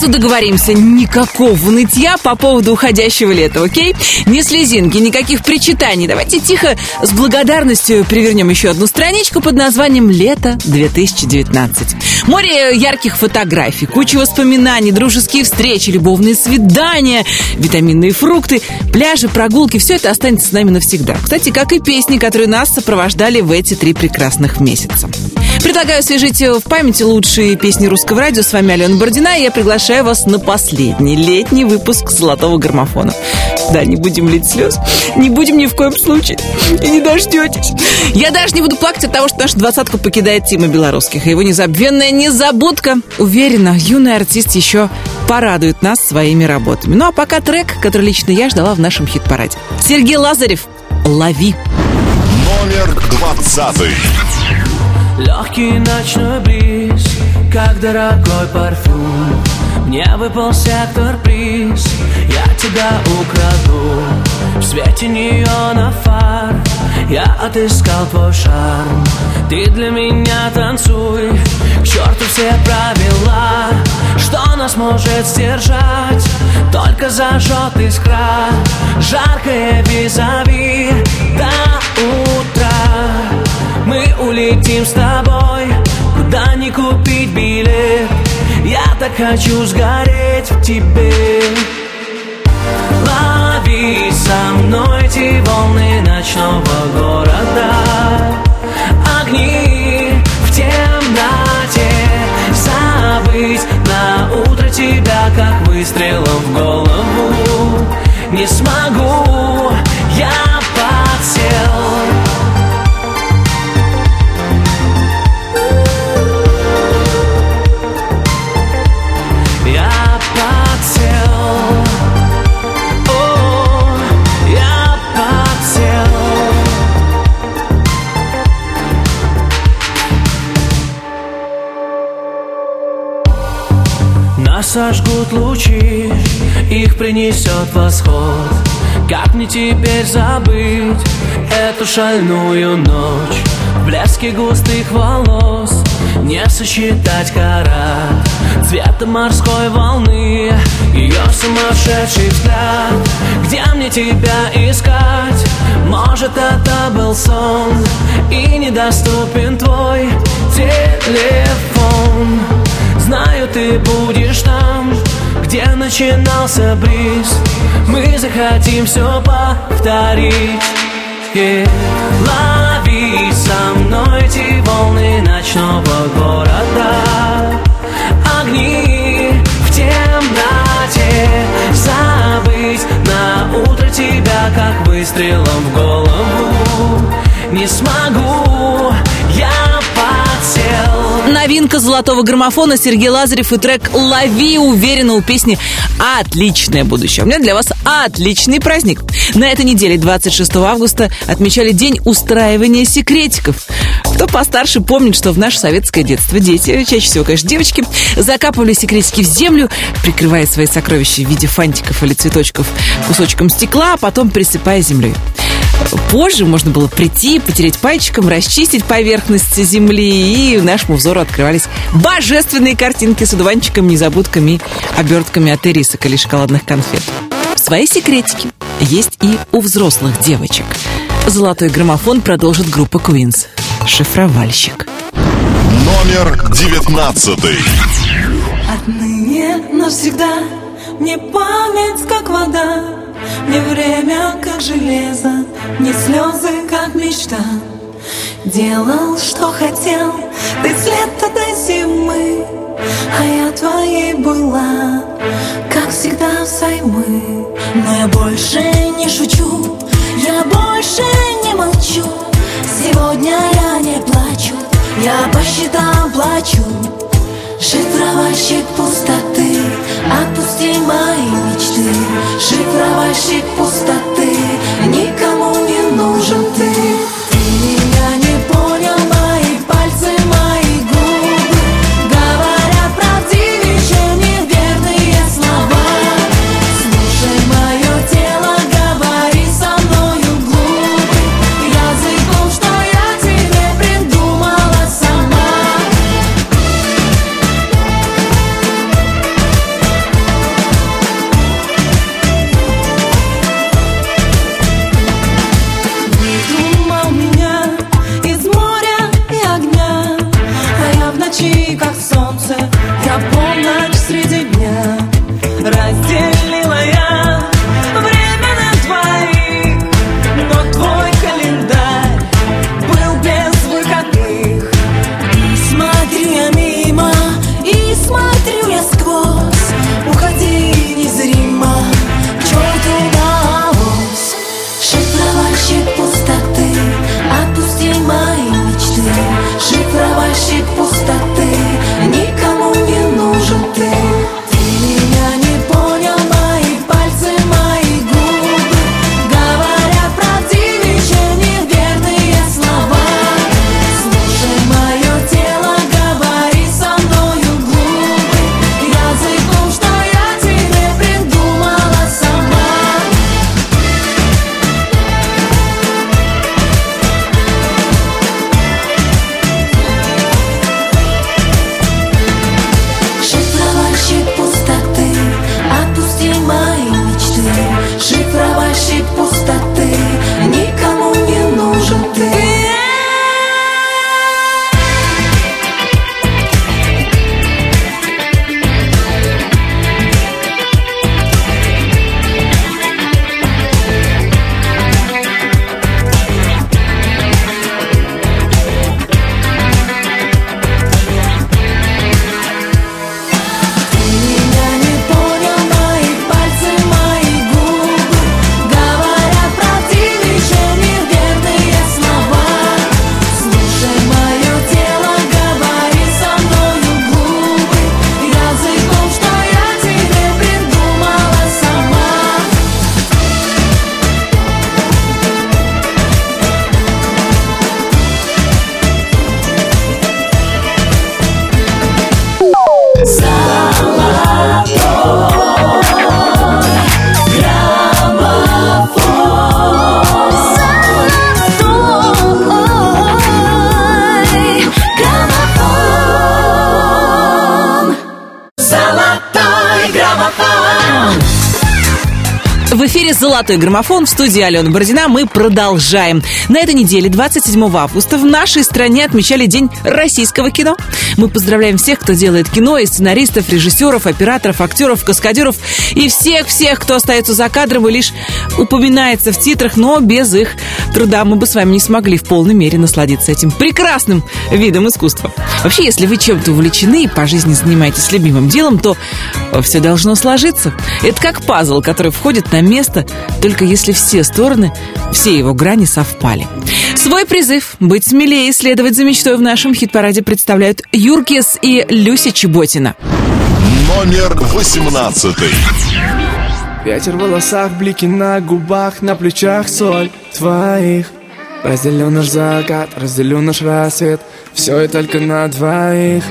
Сразу договоримся, никакого нытья по поводу уходящего лета, окей? Ни слезинки, никаких причитаний. Давайте тихо с благодарностью привернем еще одну страничку под названием «Лето 2019». Море ярких фотографий, куча воспоминаний, дружеские встречи, любовные свидания, витаминные фрукты, пляжи, прогулки. Все это останется с нами навсегда. Кстати, как и песни, которые нас сопровождали в эти три прекрасных месяца. Предлагаю освежить в памяти лучшие песни русского радио. С вами Алена Бородина, и я приглашаю вас на последний летний выпуск «Золотого граммофона». Да, не будем лить слез, не будем ни в коем случае, и не дождетесь. Я даже не буду плакать от того, что нашу двадцатку покидает Тима Белорусских, и его незабвенная незабудка. Уверена, юный артист еще порадует нас своими работами. Ну а пока трек, который лично я ждала в нашем хит-параде. Сергей Лазарев «Лови». Номер двадцатый. Легкий ночной бриз, как дорогой парфюм. Мне выпал сектор приз, я тебя украду. В свете неона фар, я отыскал твой шарм. Ты для меня танцуй, к черту все правила. Что нас может сдержать, только зажжет искра Жаркое визави. До утра мы улетим с тобой. Куда не купить билет. Я так хочу сгореть в тебе. Лови со мной эти волны ночного города. Огни в темноте. Забыть на утро тебя, как выстрелом в голову. Не смогу, я подсел сожгут лучи, их принесет восход. Как мне теперь забыть эту шальную ночь? В блеске густых волос не сосчитать карат Цвета морской волны, ее сумасшедший взгляд Где мне тебя искать? Может это был сон И недоступен твой телефон Знаю, ты будешь там, где начинался бриз. Мы захотим все повторить. Yeah. Лови со мной эти волны ночного города. Огни в темноте. Забыть на утро тебя, как выстрелом в голову. Не смогу, Новинка золотого граммофона Сергей Лазарев и трек «Лови» уверенно у песни «Отличное будущее». У меня для вас отличный праздник. На этой неделе, 26 августа, отмечали День устраивания секретиков. Кто постарше помнит, что в наше советское детство дети, чаще всего, конечно, девочки, закапывали секретики в землю, прикрывая свои сокровища в виде фантиков или цветочков кусочком стекла, а потом присыпая землей. Позже можно было прийти, потереть пальчиком, расчистить поверхность земли, и нашему взору открывались божественные картинки с одуванчиком, незабудками и обертками от ирисок или шоколадных конфет. Свои секретики есть и у взрослых девочек. Золотой граммофон продолжит группа Queens. Шифровальщик. Номер девятнадцатый. Отныне навсегда мне память как вода, мне время как железо, мне слезы как мечта. Делал, что хотел, ты с лета до зимы, а я твоей была, как всегда взаймы. Но я больше не шучу, я больше не молчу, сегодня я не плачу, я по счетам плачу. Шифровальщик пустоты, отпусти мои Шифровальщик пустоты, никому не нужен ты. Эфире «Золотой граммофон» в студии Алена Бородина. Мы продолжаем. На этой неделе, 27 августа, в нашей стране отмечали День российского кино. Мы поздравляем всех, кто делает кино, и сценаристов, режиссеров, операторов, актеров, каскадеров и всех-всех, кто остается за кадром и лишь упоминается в титрах, но без их труда мы бы с вами не смогли в полной мере насладиться этим прекрасным видом искусства. Вообще, если вы чем-то увлечены и по жизни занимаетесь любимым делом, то все должно сложиться. Это как пазл, который входит на место, только если все стороны, все его грани совпали. Свой призыв быть смелее и следовать за мечтой в нашем хит-параде представляют Юркис и Люся Чеботина. Номер восемнадцатый. Ветер в волосах, блики на губах, на плечах соль твоих Разделю наш закат, разделю наш рассвет Все и только на двоих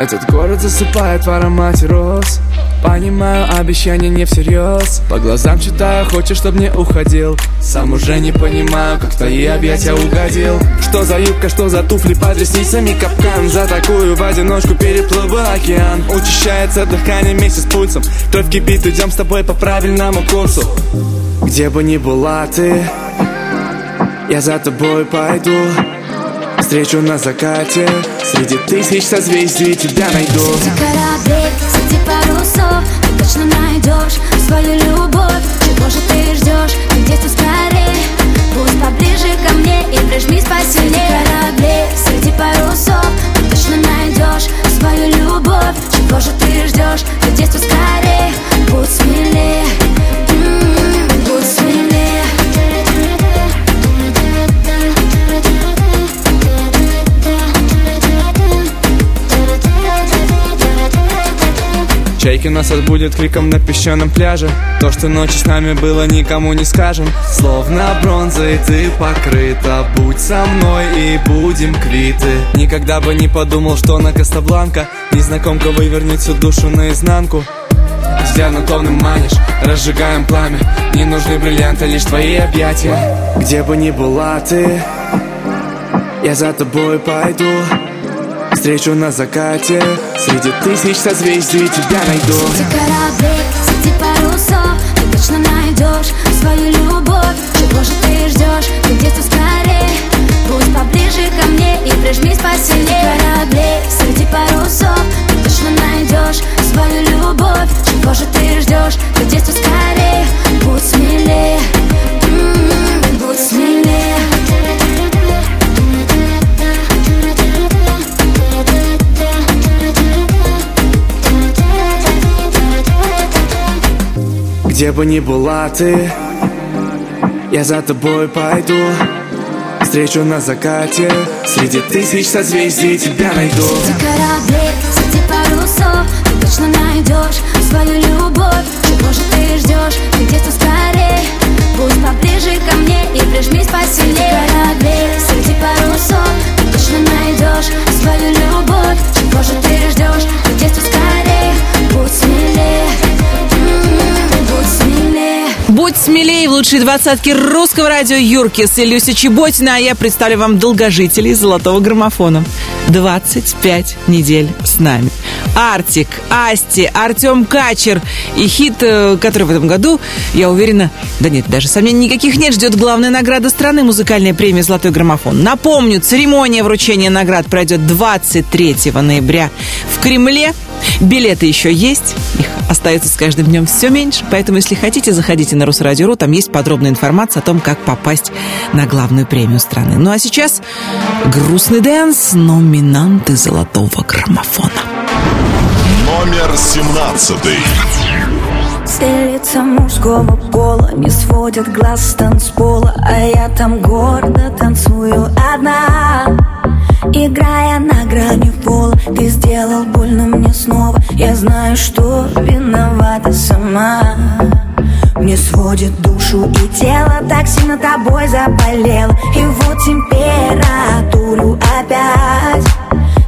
Этот город засыпает в аромате роз. Понимаю, обещания не всерьез. По глазам читаю, хочешь, чтоб не уходил. Сам уже не понимаю, как в твои объятия угодил. Что за юбка, что за туфли под ресницами капкан. За такую в одиночку переплыл бы океан. Учащается дыхание вместе с пульсом. Кровь кипит, идем с тобой по правильному курсу. Где бы ни была ты Я за тобой пойду Встречу на закате. Среди тысяч созвездий тебя найду. Среди кораблей, среди парусов Ты точно найдешь свою любовь. Чего же ты ждешь? Ты где-то скорее? Будь поближе ко мне и прижмись посильнее Среди кораблей, среди парусов Ты точно найдешь свою любовь. Чего же ты ждешь? Ты где-то скорее? Будь смелее Чайки нас отбудет криком на песчаном пляже. То, что ночью с нами было, никому не скажем. Словно бронзой ты покрыта. Будь со мной и будем квиты Никогда бы не подумал, что на Кастабланка Незнакомка вывернет всю душу наизнанку. Взглядом томным манишь, разжигаем пламя. Не нужны бриллианты, лишь твои объятия. Где бы ни была ты Я за тобой пойду Встречу на закате. Среди тысяч созвездий тебя найду. Среди кораблей, среди парусов Ты точно найдешь свою любовь. Чего же ты ждешь? Ты где-то скорее? Будь поближе ко мне и прижмись посильнее. Среди кораблей, среди парусов Ты точно найдешь свою любовь. Чего же ты ждешь? Ты где-то скорее? Будь смелее. М, Будь смелее Где бы ни была ты Я за тобой пойду. Встречу на закате Среди тысяч созвездий тебя найду. Среди кораблей, среди парусов Ты точно найдешь свою любовь. Чего же ты ждешь? Ты где-то скорее Будь поближе ко мне и прижмись посильнее Среди кораблей, среди парусов Ты точно найдешь свою любовь. Чего же ты ждешь? Ты где-то скорее Будь смелее. М, Будь смелее в лучшей двадцатке русского радио Юркис и Люся Чеботина, а я представлю вам долгожителей золотого граммофона. 25 недель с нами. Артик, Асти, Артем Качер и хит, э, который в этом году, я уверена, да нет, даже сомнений никаких нет, ждет главная награда страны, музыкальная премия «Золотой граммофон». Напомню, церемония вручения наград пройдет 23 ноября в Кремле. Билеты еще есть, их остается с каждым днем все меньше, поэтому, если хотите, заходите на Русрадио.ру, там есть подробная информация о том, как попасть на главную премию страны. Ну а сейчас грустный dance, номинанты золотого граммофона. Номер семнадцатый. Лица мужского пола не сводят глаз с танцпола А я там гордо танцую одна Играя на грани пола Ты сделал больно мне снова. Я знаю, что виновата сама. Мне сводит душу и тело Так сильно тобой заболело. И вот температуру опять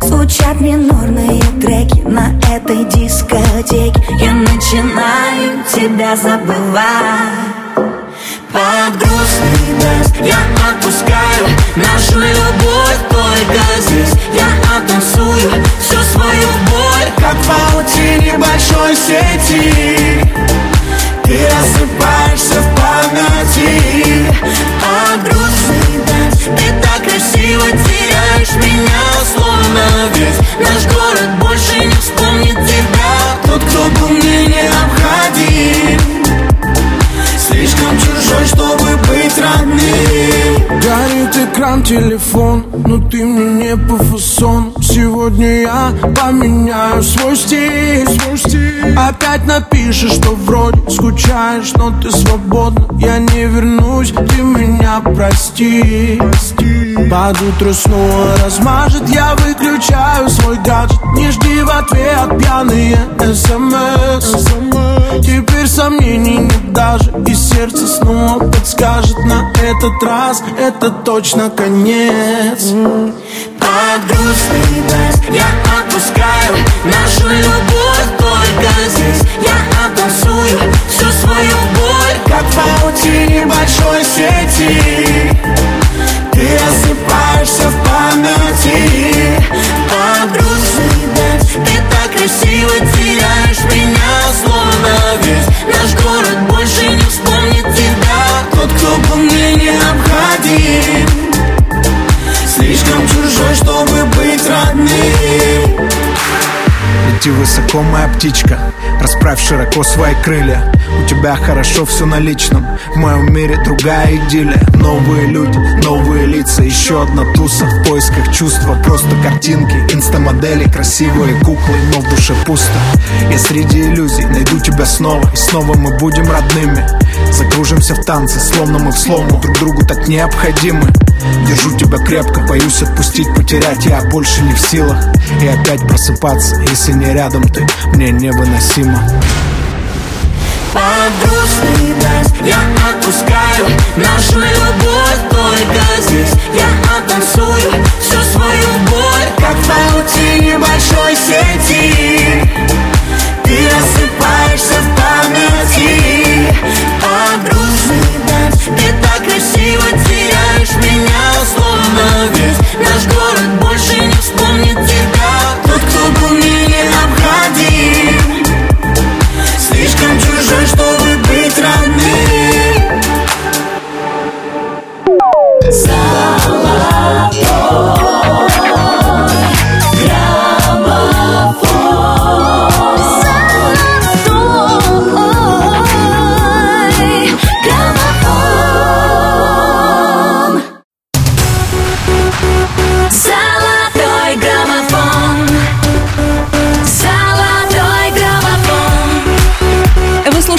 Звучат минорные треки на этой дискотеке. Я начинаю тебя забывать под грустный дождь я отпускаю Нашу любовь только здесь. Я оттанцую всю свою боль Как в паутине большой сети. Ты рассыпаешься в памяти. Под грустный дождь Ты так красиво теряешь меня Словно весь наш город больше не вспомнит тебя. Тот, кто был мне необходим большой, чтобы быть родным. Горит экран, телефон, но ты мне не по фасон. Сегодня я поменяю свой стиль, свой стиль. Опять напишешь, что вроде скучаешь, но ты свободна. Я не вернусь, ты меня прости, прости. Под утро снова размажет, я выключаю свой гаджет. Не жди в ответ пьяные смс, SMS. Эм Теперь сомнений нет даже И сердце снова подскажет на этот раз. Это точно конец. Под грустный бас я отпускаю Нашу любовь только здесь. Я оттанцую всю свою боль Как в паутине большой сети Ты рассыпаешься в памяти. Под грустный бас ты так красиво теряешь меня Словно весь наш город больше не вспомнит тебя. Тот, кто был мне необходим. Слишком чужой, чтобы быть родным. Лети высоко, моя птичка Расправь широко свои крылья. У тебя хорошо все на личном. В моем мире другая идиллия. Новые люди, новые лица. Еще одна туса в поисках чувства. Просто картинки, инстамодели Красивые куклы, но в душе пусто. Я среди иллюзий найду тебя снова. И снова мы будем родными. Закружимся в танце, словно мы в слому. Друг другу так необходимы. Держу тебя крепко, боюсь отпустить, потерять. Я больше не в силах. И опять просыпаться, если не рядом ты. Мне невыносимо Под грустный бас я отпускаю. Нашу любовь только здесь. Я оттанцую всю свою боль Как в паутине большой сети. Ты рассыпаешься в памяти. Под бас ты так красиво теряешь меня Словно весь наш город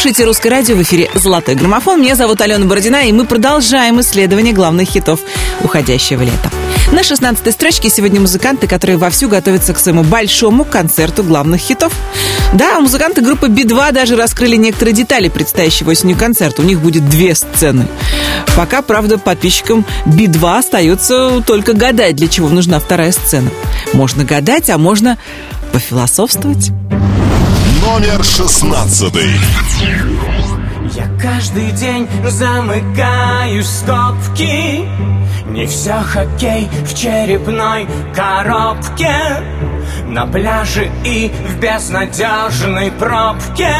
слушаете «Русское радио» в эфире «Золотой граммофон». Меня зовут Алена Бородина, и мы продолжаем исследование главных хитов уходящего лета. На 16-й строчке сегодня музыканты, которые вовсю готовятся к своему большому концерту главных хитов. Да, музыканты группы Би-2 даже раскрыли некоторые детали предстоящего осенью концерта. У них будет две сцены. Пока, правда, подписчикам Би-2 остается только гадать, для чего нужна вторая сцена. Можно гадать, а можно пофилософствовать. Номер шестнадцатый. Я каждый день замыкаю скобки Не все хоккей в черепной коробке. На пляже и в безнадежной пробке.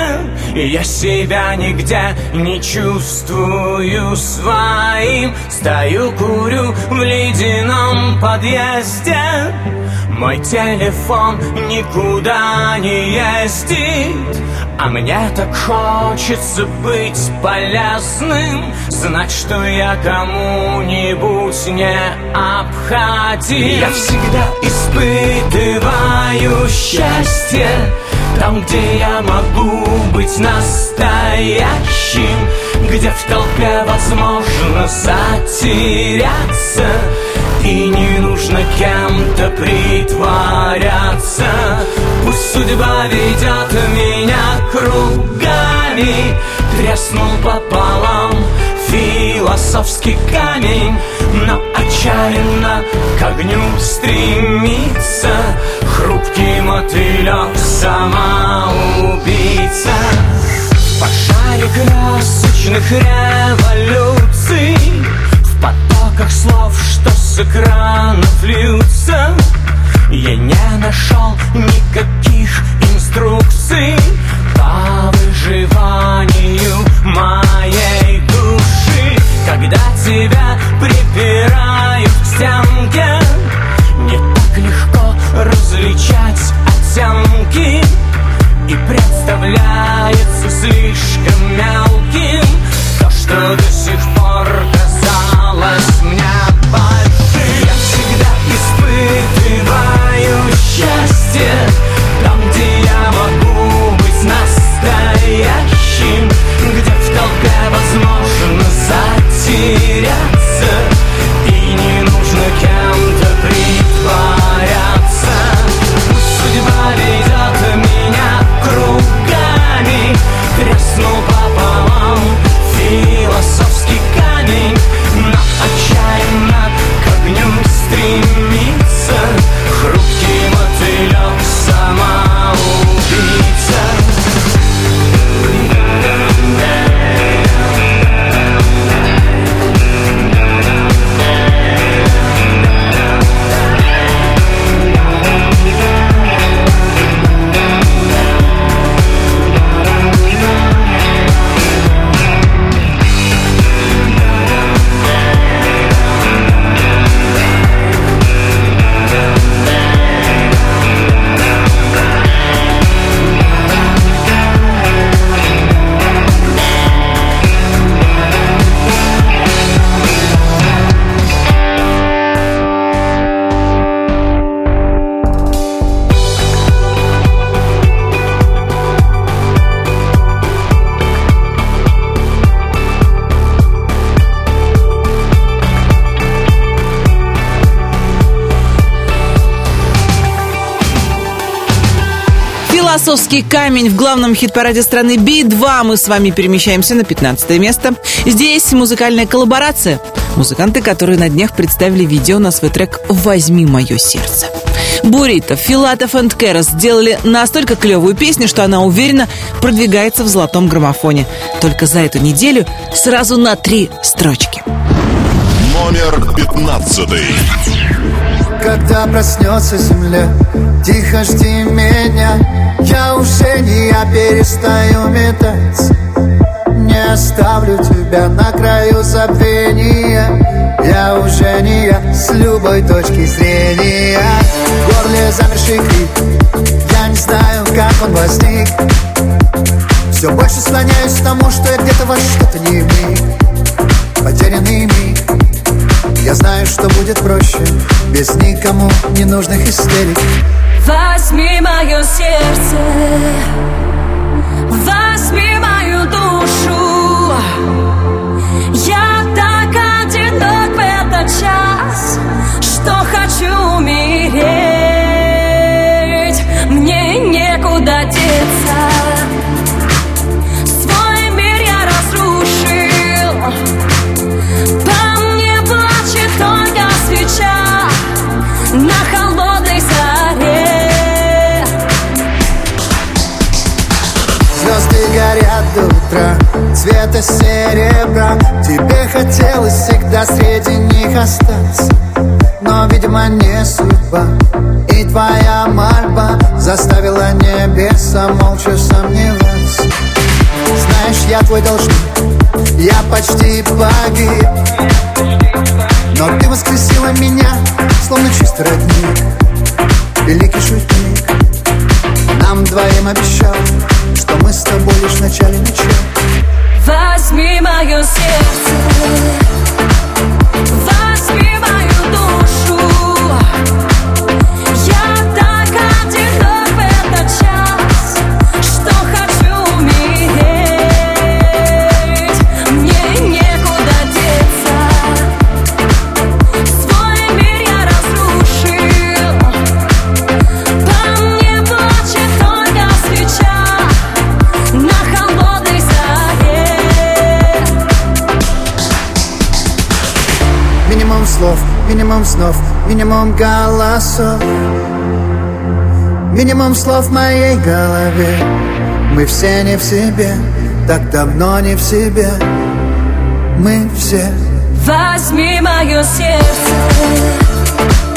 Я себя нигде не чувствую своим. Стою, курю в ледяном подъезде Мой телефон никуда не ездит А мне так хочется быть полезным. Знать, что я кому-нибудь необходим Я всегда испытываю счастье Там, где я могу быть настоящим Где в толпе возможно затеряться и не нужно кем-то притворяться. Пусть судьба ведет меня кругами Треснул пополам философский камень Но отчаянно к огню стремится Хрупкий мотылек самоубийца В пожаре красочных революций В потоках слов, что с экранов льются. Я не нашел никаких инструкций Философский камень в главном хит-параде страны Би-2 мы с вами перемещаемся на 15 место. Здесь музыкальная коллаборация. Музыканты, которые на днях представили видео на свой трек «Возьми мое сердце». Бурито, Филатов и Кэрос сделали настолько клевую песню, что она уверенно продвигается в золотом граммофоне. Только за эту неделю сразу на три строчки. Номер пятнадцатый. Когда проснется земля, тихо жди меня Я уже не я перестаю метаться Не оставлю тебя на краю забвения. Я уже не я с любой точки зрения. В горле замерший крик. Я не знаю, как он возник. Все больше склоняюсь к тому, что я где-то во что-то не миг Потерянный миг я знаю, что будет проще. Без никому ненужных истерик. Возьми мое сердце. Возьми мою душу. Я так одинок в этот час Что хочу умереть Цвета серебра Тебе хотелось всегда среди них остаться. Но, видимо, не судьба. И твоя мольба Заставила небеса молча сомневаться. Знаешь, я твой должник. Я почти погиб. Но ты воскресила меня Словно чистый родник. Великий шутник. Нам двоим обещал Что мы с тобой лишь в начале начала Возьми мое сердце. Возьми минимум снов Минимум голосов. Минимум слов в моей голове. Мы все не в себе Так давно не в себе. Мы все. Возьми мое сердце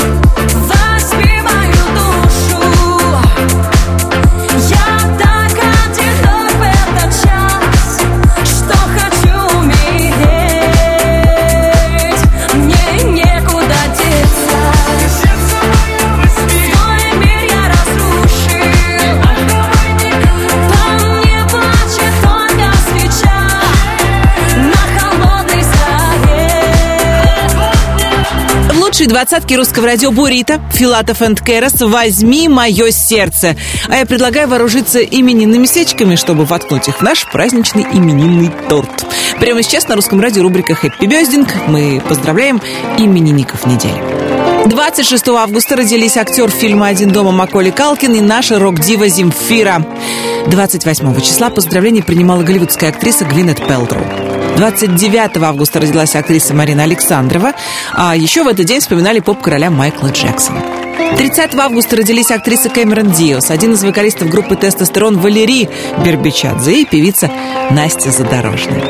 лучшей двадцатке русского радио Бурита, Филатов энд Кэрос «Возьми мое сердце». А я предлагаю вооружиться именинными свечками, чтобы воткнуть их в наш праздничный именинный торт. Прямо сейчас на русском радио рубрика «Хэппи Бездинг» мы поздравляем именинников недели. 26 августа родились актер фильма «Один дома» Маколи Калкин и наша рок-дива Земфира. 28 числа поздравления принимала голливудская актриса Гвинет Пелтроу. 29 августа родилась актриса Марина Александрова, а еще в этот день вспоминали поп-короля Майкла Джексона. 30 августа родились актриса Кэмерон Диос, один из вокалистов группы «Тестостерон» Валерий Бербичадзе и певица Настя Задорожная.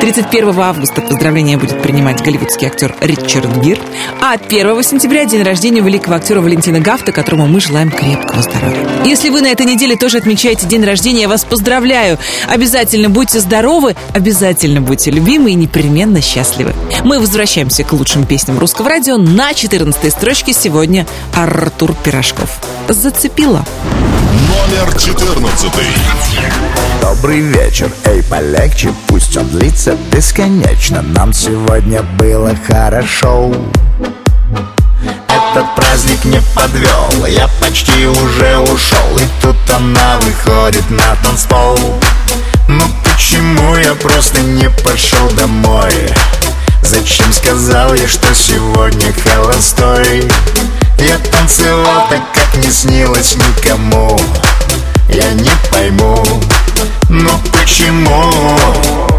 31 августа поздравления будет принимать голливудский актер Ричард Гир, а 1 сентября день рождения великого актера Валентина Гафта, которому мы желаем крепкого здоровья. Если вы на этой неделе тоже отмечаете день рождения, я вас поздравляю. Обязательно будьте здоровы, обязательно будьте любимы и непременно счастливы. Мы возвращаемся к лучшим песням русского радио. На 14 строчке сегодня Артур Пирожков. Зацепила. Номер четырнадцатый. Добрый вечер, эй, полегче, пусть он длится бесконечно Нам сегодня было хорошо Этот праздник не подвел, я почти уже ушел И тут она выходит на танцпол Ну почему я просто не пошел домой? Зачем сказал я, что сегодня холостой? Я танцевал так, как не снилось никому. Я не пойму, ну почему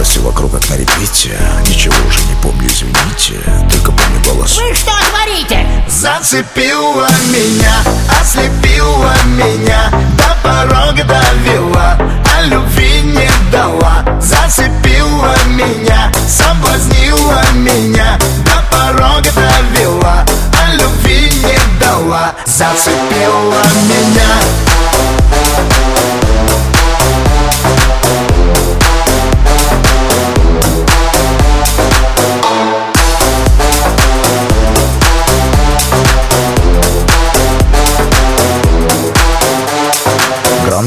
Закружилось все вокруг, как на репите Ничего уже не помню, извините. Только помню голос. Вы что творите? Зацепила меня, ослепила меня До порога довела, а любви не дала. Зацепила меня, соблазнила меня До порога довела, а любви не дала. Зацепила меня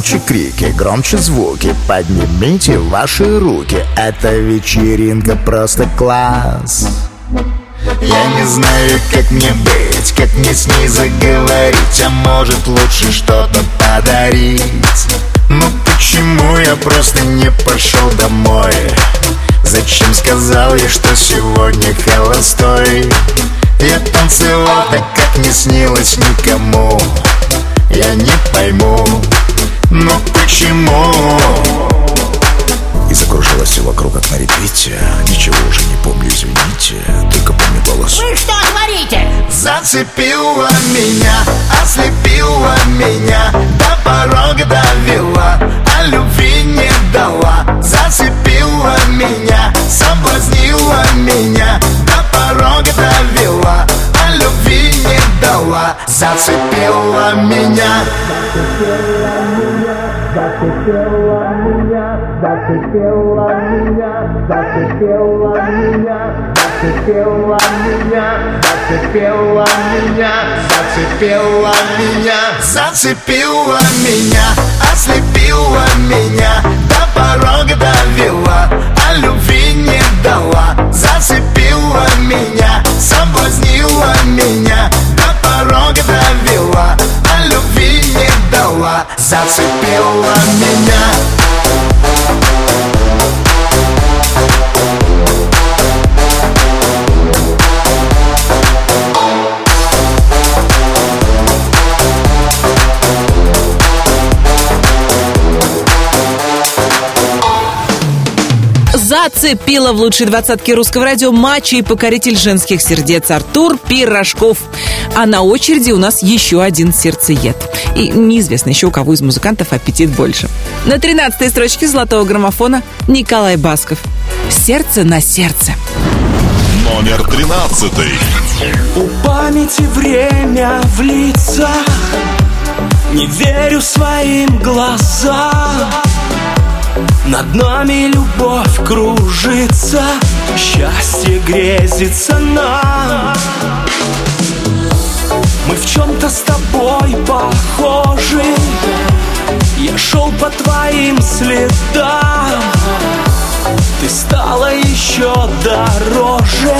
Громче крики, громче звуки. Поднимите ваши руки. Эта вечеринка просто класс. Я не знаю, как мне быть Как мне с ней заговорить А может лучше что-то подарить. Ну почему я просто не пошел домой? Зачем сказал я, что сегодня холостой? Я танцевал так, как не снилось никому. Я не пойму, но почему? И закружилось все вокруг, как на репите. Ничего уже не помню, извините. Только помню голос. Вы что творите? Зацепила меня, ослепила меня. До порога довела, а любви не дала. Зацепила меня, соблазнила меня. До порога довела, а любви не дала. Зацепила меня Зацепила меня, зацепила меня, ослепила меня, до порога довела, а любви не дала. Зацепила меня, соблазнила меня, до порога довела, а любви не дала. Зацепила меня. Зацепила в лучшей двадцатке русского радио матча и покоритель женских сердец Артур Пирожков. А на очереди у нас еще один сердцеед. И неизвестно еще у кого из музыкантов аппетит больше. На тринадцатой строчке золотого граммофона Николай Басков. Сердце на сердце. Номер тринадцатый. У памяти время в лицах Не верю своим глазам Над нами любовь кружится Счастье грезится нам Мы в чем-то с тобой похожи. Я шел по твоим следам. Ты стала еще дороже.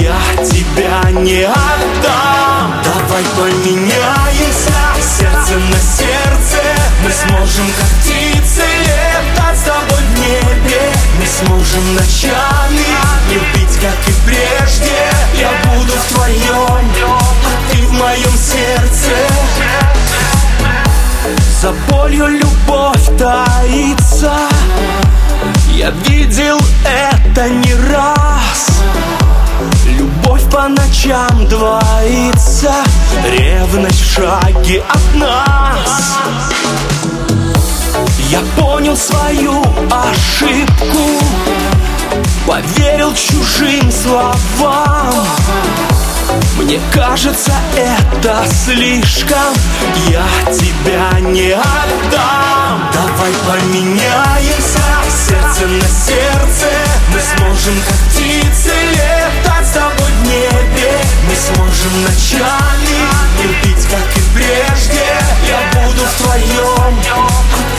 Я тебя не отдам. Давай поменяемся. Сердце на сердце. Мы сможем как птицы Летать с тобой в небе. Мы сможем ночами Любить как и прежде. Я буду в твоем моем сердце. За болью любовь таится. Я видел это не раз. Любовь по ночам двоится. Ревность в шаге от нас. Я понял свою ошибку. Поверил чужим словам Мне кажется, это слишком. Я тебя не отдам. Давай поменяемся. Сердце на сердце. Мы сможем как птицы Летать с тобой в небе. Мы сможем ночами Любить как и прежде буду в твоем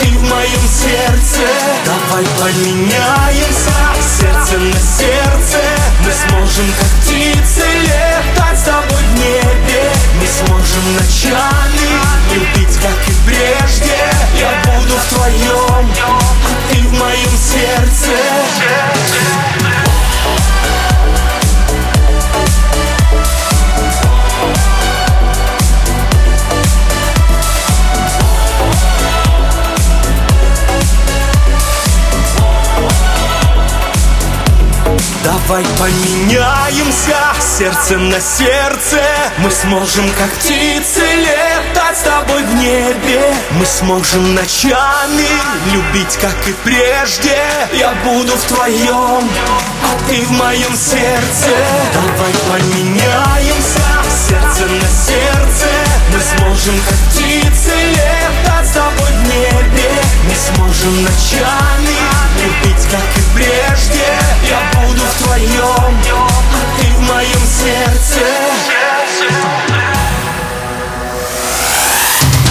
ты в моем сердце. Давай поменяемся Сердце на сердце. Мы сможем как птицы Летать с тобой в небе. Мы сможем сердце на сердце. Мы сможем как птицы летать с тобой в небе. Мы сможем ночами любить как и прежде. Я буду в твоем, а ты в моем сердце. Давай поменяемся сердце на сердце Мы сможем как птицы летать с тобой в небе. Мы сможем ночами любить как и прежде. Я буду в твоем, а ты в моем сердце.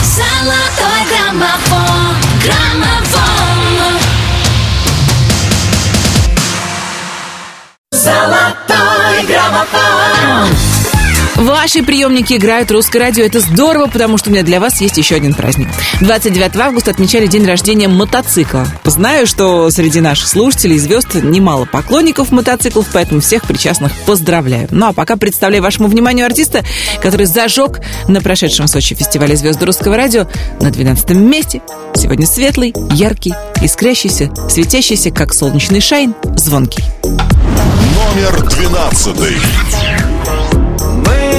Золотой граммофон, граммофон. Золотой граммофон Ваши приемники играют русское радио. Это здорово, потому что у меня для вас есть еще один праздник. 29 августа отмечали день рождения мотоцикла. Знаю, что среди наших слушателей и звезд немало поклонников мотоциклов, поэтому всех причастных поздравляю. Ну а пока представляю вашему вниманию артиста, который зажег на прошедшем Сочи фестивале «Звезды русского радио» на 12 месте. Сегодня светлый, яркий, искрящийся, светящийся, как солнечный шайн, звонкий. Номер 12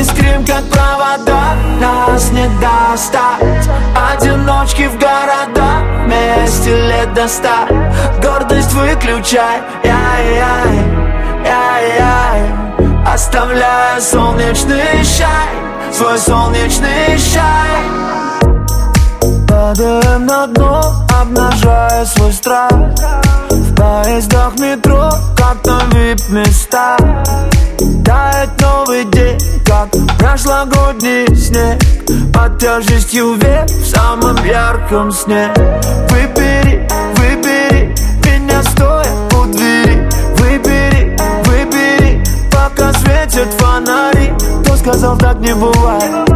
искрим, как провода, нас не достать. Одиночки в города, вместе лет до ста. Гордость выключай, яй-яй, яй-яй. Оставляя солнечный шай, свой солнечный шай Падаем на дно, обнажая свой страх. В поездах метро, как на вип-места Тает новый день, как прошлогодний снег. Под тяжестью век в самом ярком сне. Выбери, выбери меня стоя у двери. Выбери, выбери, пока светят фонари. Кто сказал так не бывает,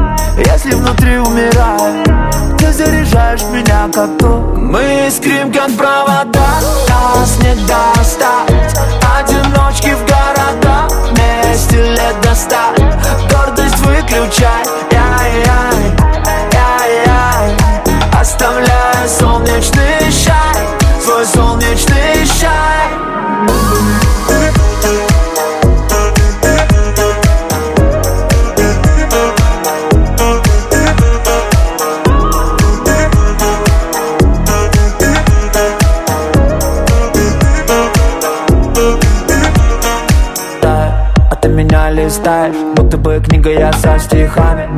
если внутри умирает Ты заряжаешь меня как то Мы искрим как провода, нас не достать. Одиночки в города, вместе лет до ста. Гордость выключай, яй-яй, яй-яй Оставляя солнечный листаешь, будто бы книга я со стихами.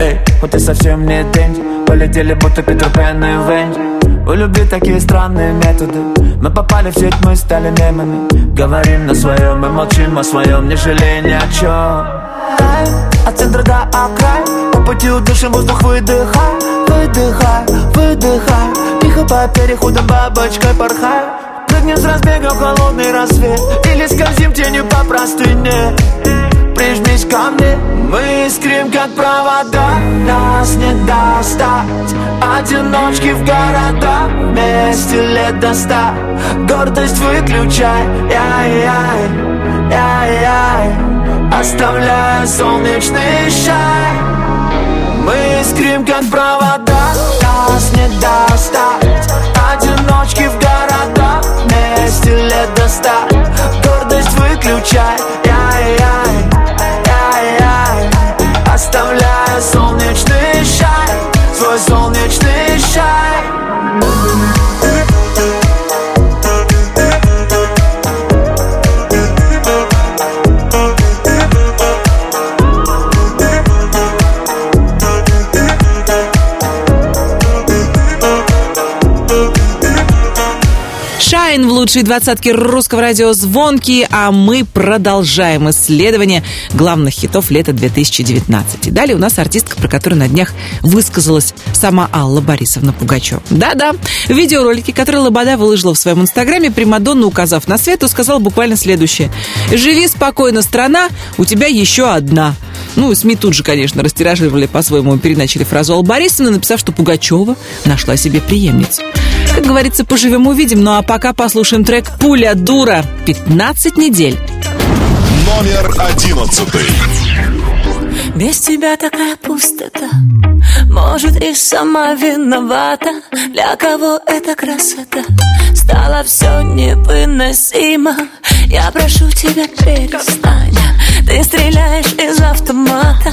Эй, вот ты совсем не Дэнди Полетели будто Питер Пен и Венди. У любви такие странные методы. Мы попали в сеть, мы стали мемами. Говорим на своем и молчим о своем Не жалея ни о чем от центра до окраин По пути удышим воздух, выдыхай Выдыхай, выдыхай. Тихо по переходам бабочкой порхай. Прыгнем с разбега в холодный рассвет Или скользим тенью по простыне Прижмись ко мне. Мы искрим, как провода. Нас не достать. Одиночки в города Вместе лет до ста. Гордость выключай. Яй-яй, яй-яй Оставляя солнечный шай Мы искрим, как провода. Нас не достать. Одиночки в города Вместе лет до ста. Гордость выключай солнечный шай Свой солнечный Лучшей двадцатке русского радио «Звонки», а мы продолжаем исследование главных хитов лета 2019. И далее у нас артистка, про которую на днях высказалась сама Алла Борисовна Пугачева. Да-да, в видеоролике, который Лобода выложила в своем инстаграме, Примадонна, указав на свету, сказала буквально следующее. «Живи спокойно, страна, у тебя еще одна». Ну, СМИ тут же, конечно, растиражировали по-своему, переначали фразу Аллы Борисовны, написав, что Пугачева нашла себе преемницу. Как говорится, поживем увидим. Ну а пока послушаем трек «Пуля дура» 15 недель. Номер одиннадцатый. Без тебя такая пустота Может и сама виновата. Для кого эта красота? Стало все невыносимо. Я прошу тебя перестань. Ты стреляешь из автомата.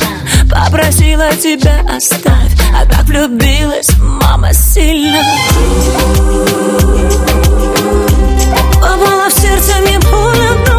Попросила тебя оставь. А так влюбилась мама сильно. Попала в сердце мне пуля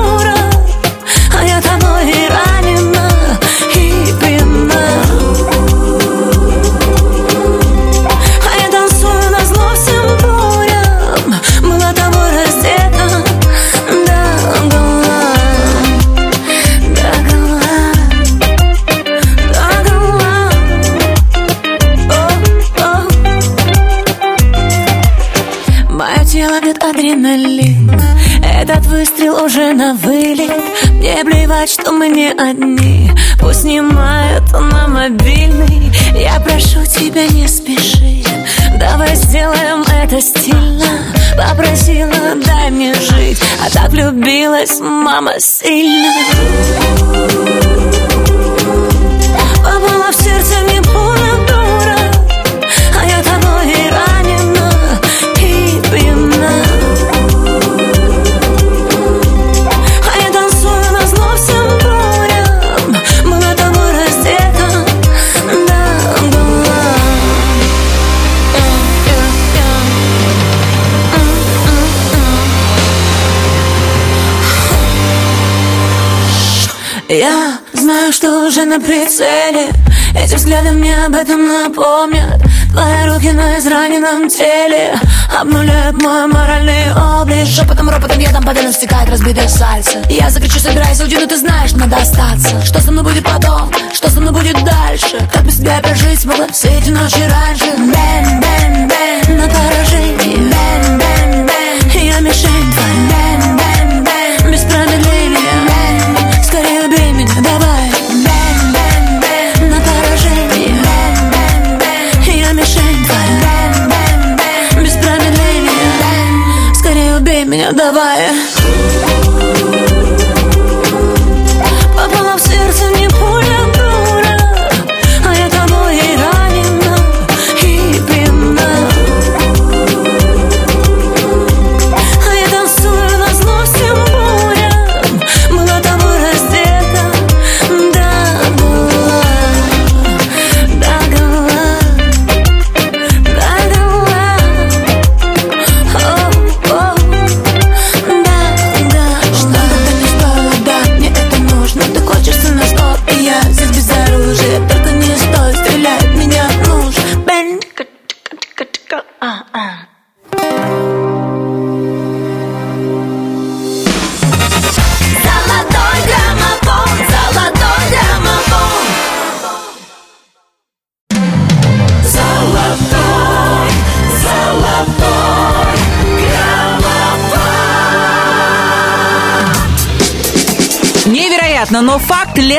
адреналин Этот выстрел уже на вылет. Мне плевать, что мы не одни. Пусть снимают на мобильный Я прошу тебя, не спеши. Давай сделаем это стильно. Попросила, дай мне жить. А так влюбилась мама сильно. Попала в что уже на прицеле. Эти взгляды мне об этом напомнят. Твои руки на израненном теле Обнуляют мой моральный облик. Шепотом, ропотом, ядом по ладоням стекает разбитое сердце. Я закричу, собирайся, уйди, но ты знаешь, надо остаться. Что со мной будет потом? Что со мной будет дальше? Как без тебя я прожить смогла все эти ночи раньше? Bang, bang, bang, на поражение Bang, bang,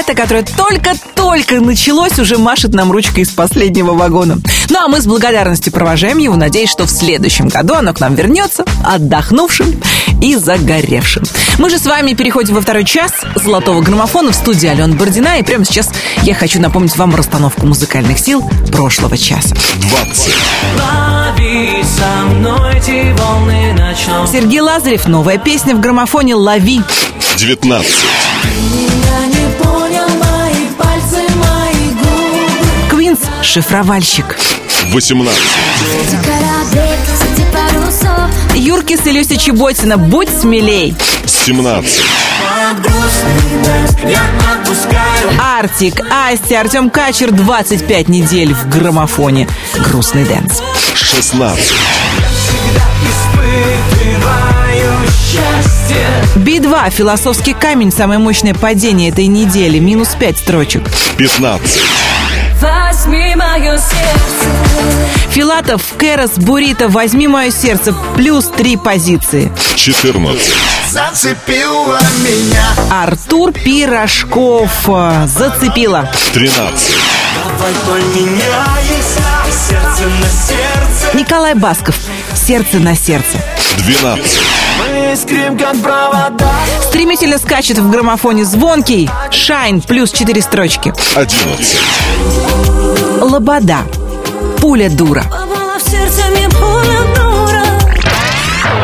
лета, которое только-только началось, уже машет нам ручкой из последнего вагона. Ну а мы с благодарностью провожаем его, надеясь, что в следующем году оно к нам вернется отдохнувшим и загоревшим. Мы же с вами переходим во второй час золотого граммофона в студии Алена Бородина. И прямо сейчас я хочу напомнить вам расстановку музыкальных сил прошлого часа. 20. Лови со мной эти волны ночного Сергей Лазарев, новая песня в граммофоне «Лови». 19. Шифровальщик. 18. Эти корабли, среди парусов Юркисс и Люся Чеботина, будь смелей. 17. Артик, Асти, Артем Качер, 25 недель в граммофоне. Грустный dance. 16. Би-2, философский камень, самое мощное падение этой недели, минус 5 строчек. 15. Мое сердце Филатов, Кэрос, Бурита, возьми мое сердце, плюс 3 позиции. 14. Зацепила меня Артур Пирожков, э, зацепила. 13. Давай поменяемся сердце на сердце Николай Басков, сердце на сердце. 12. Мы искрим, как провода Стремительно скачет в граммофоне звонкий. Шайн, плюс 4 строчки. 11. Лобода. Пуля дура.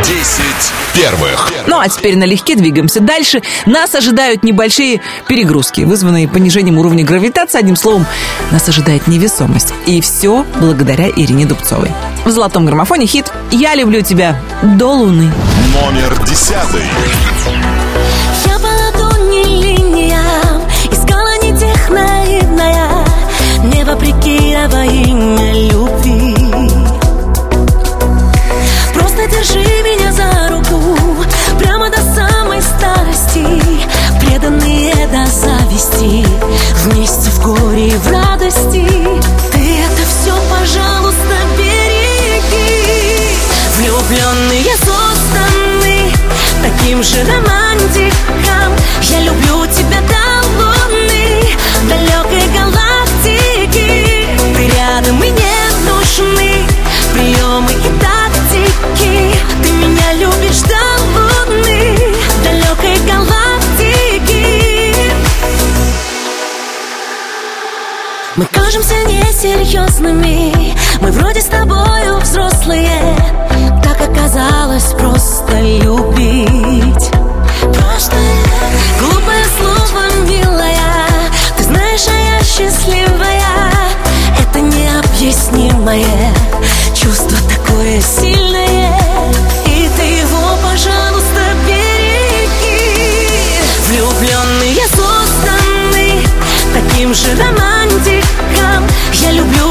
10 первых. Ну а теперь налегке двигаемся дальше. Нас ожидают небольшие перегрузки, вызванные понижением уровня гравитации. Одним словом, нас ожидает невесомость. И все благодаря Ирине Дубцовой. В золотом граммофоне хит «Я люблю тебя до луны». Номер десятый. Имя любви. Просто держи меня за руку Прямо до самой старости. Преданные до зависти Вместе в горе и в радости. Ты это все, пожалуйста, береги. Влюбленные созданы Таким же романтиком. Я люблю тебя Мы кажемся несерьезными Мы вроде с тобою взрослые. Так оказалось просто любить. Просто Глупое слово, милая. Ты знаешь, а я счастливая. Это необъяснимое Чувство такое сильное. И ты его, пожалуйста, береги. Влюбленные созданы Таким же романтиком Я люблю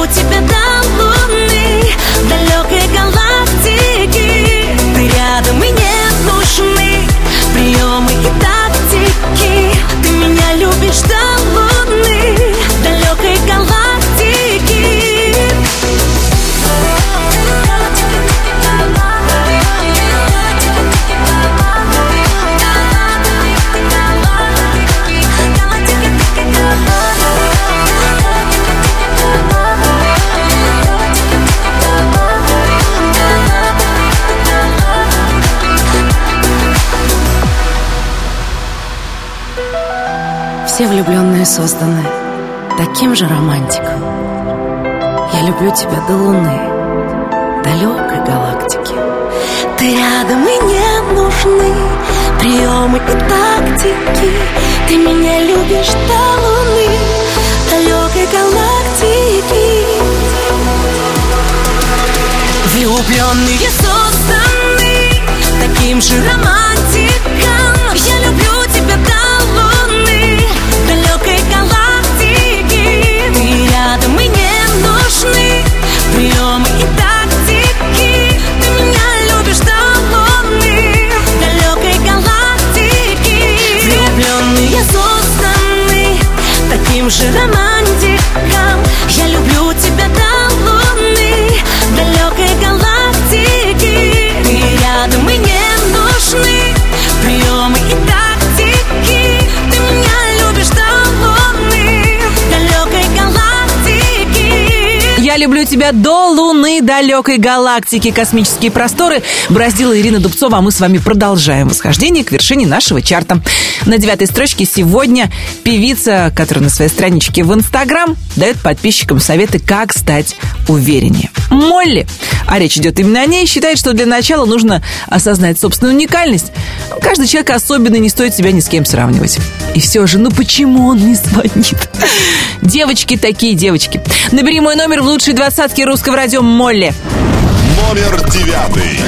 созданы таким же романтиком. Я люблю тебя до луны, далекой галактики. Ты рядом и не нужны Приемы и тактики Ты меня любишь до луны Далекой галактики Влюбленные созданы Таким же романтиком Таким же романтиком Я люблю тебя до луны Далекой галактики Ты рядом и не нужны Приемы и тактики. Ты меня любишь до луны Далекой галактики Я люблю тебя до луны далекой галактики, космические просторы. Браздила Ирина Дубцова, а мы с вами продолжаем восхождение к вершине нашего чарта. На девятой строчке сегодня певица, которая на своей страничке в Инстаграм дает подписчикам советы, как стать увереннее. Молли, а речь идет именно о ней, считает, что для начала нужно осознать собственную уникальность. Каждый человек особенный, не стоит себя ни с кем сравнивать. И все же, ну почему он не звонит? Девочки такие девочки. Набери мой номер в лучшей двадцатке русского радио Молли. Номер девятый.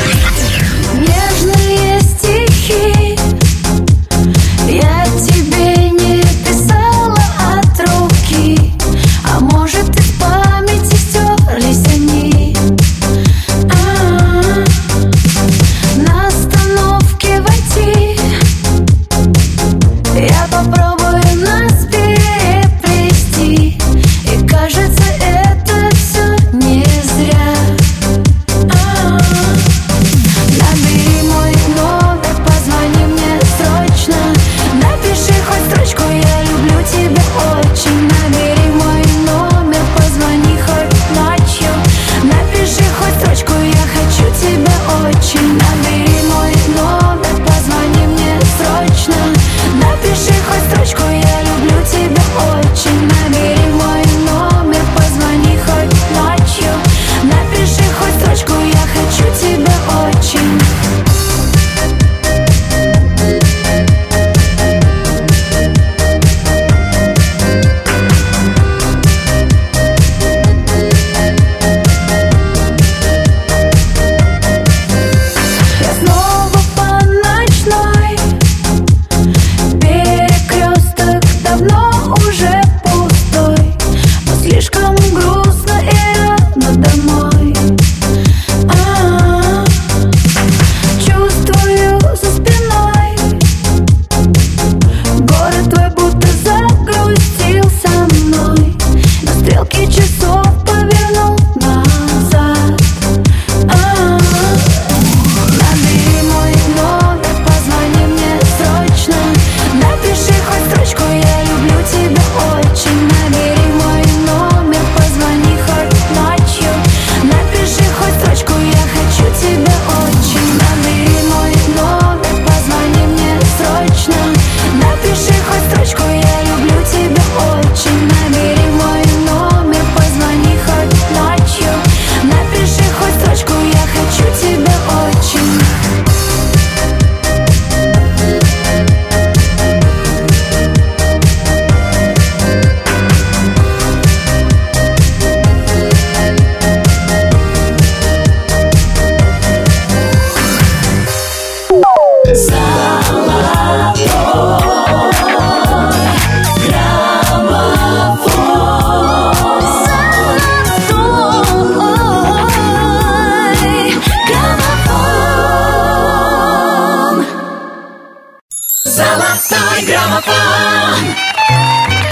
Золотой граммофон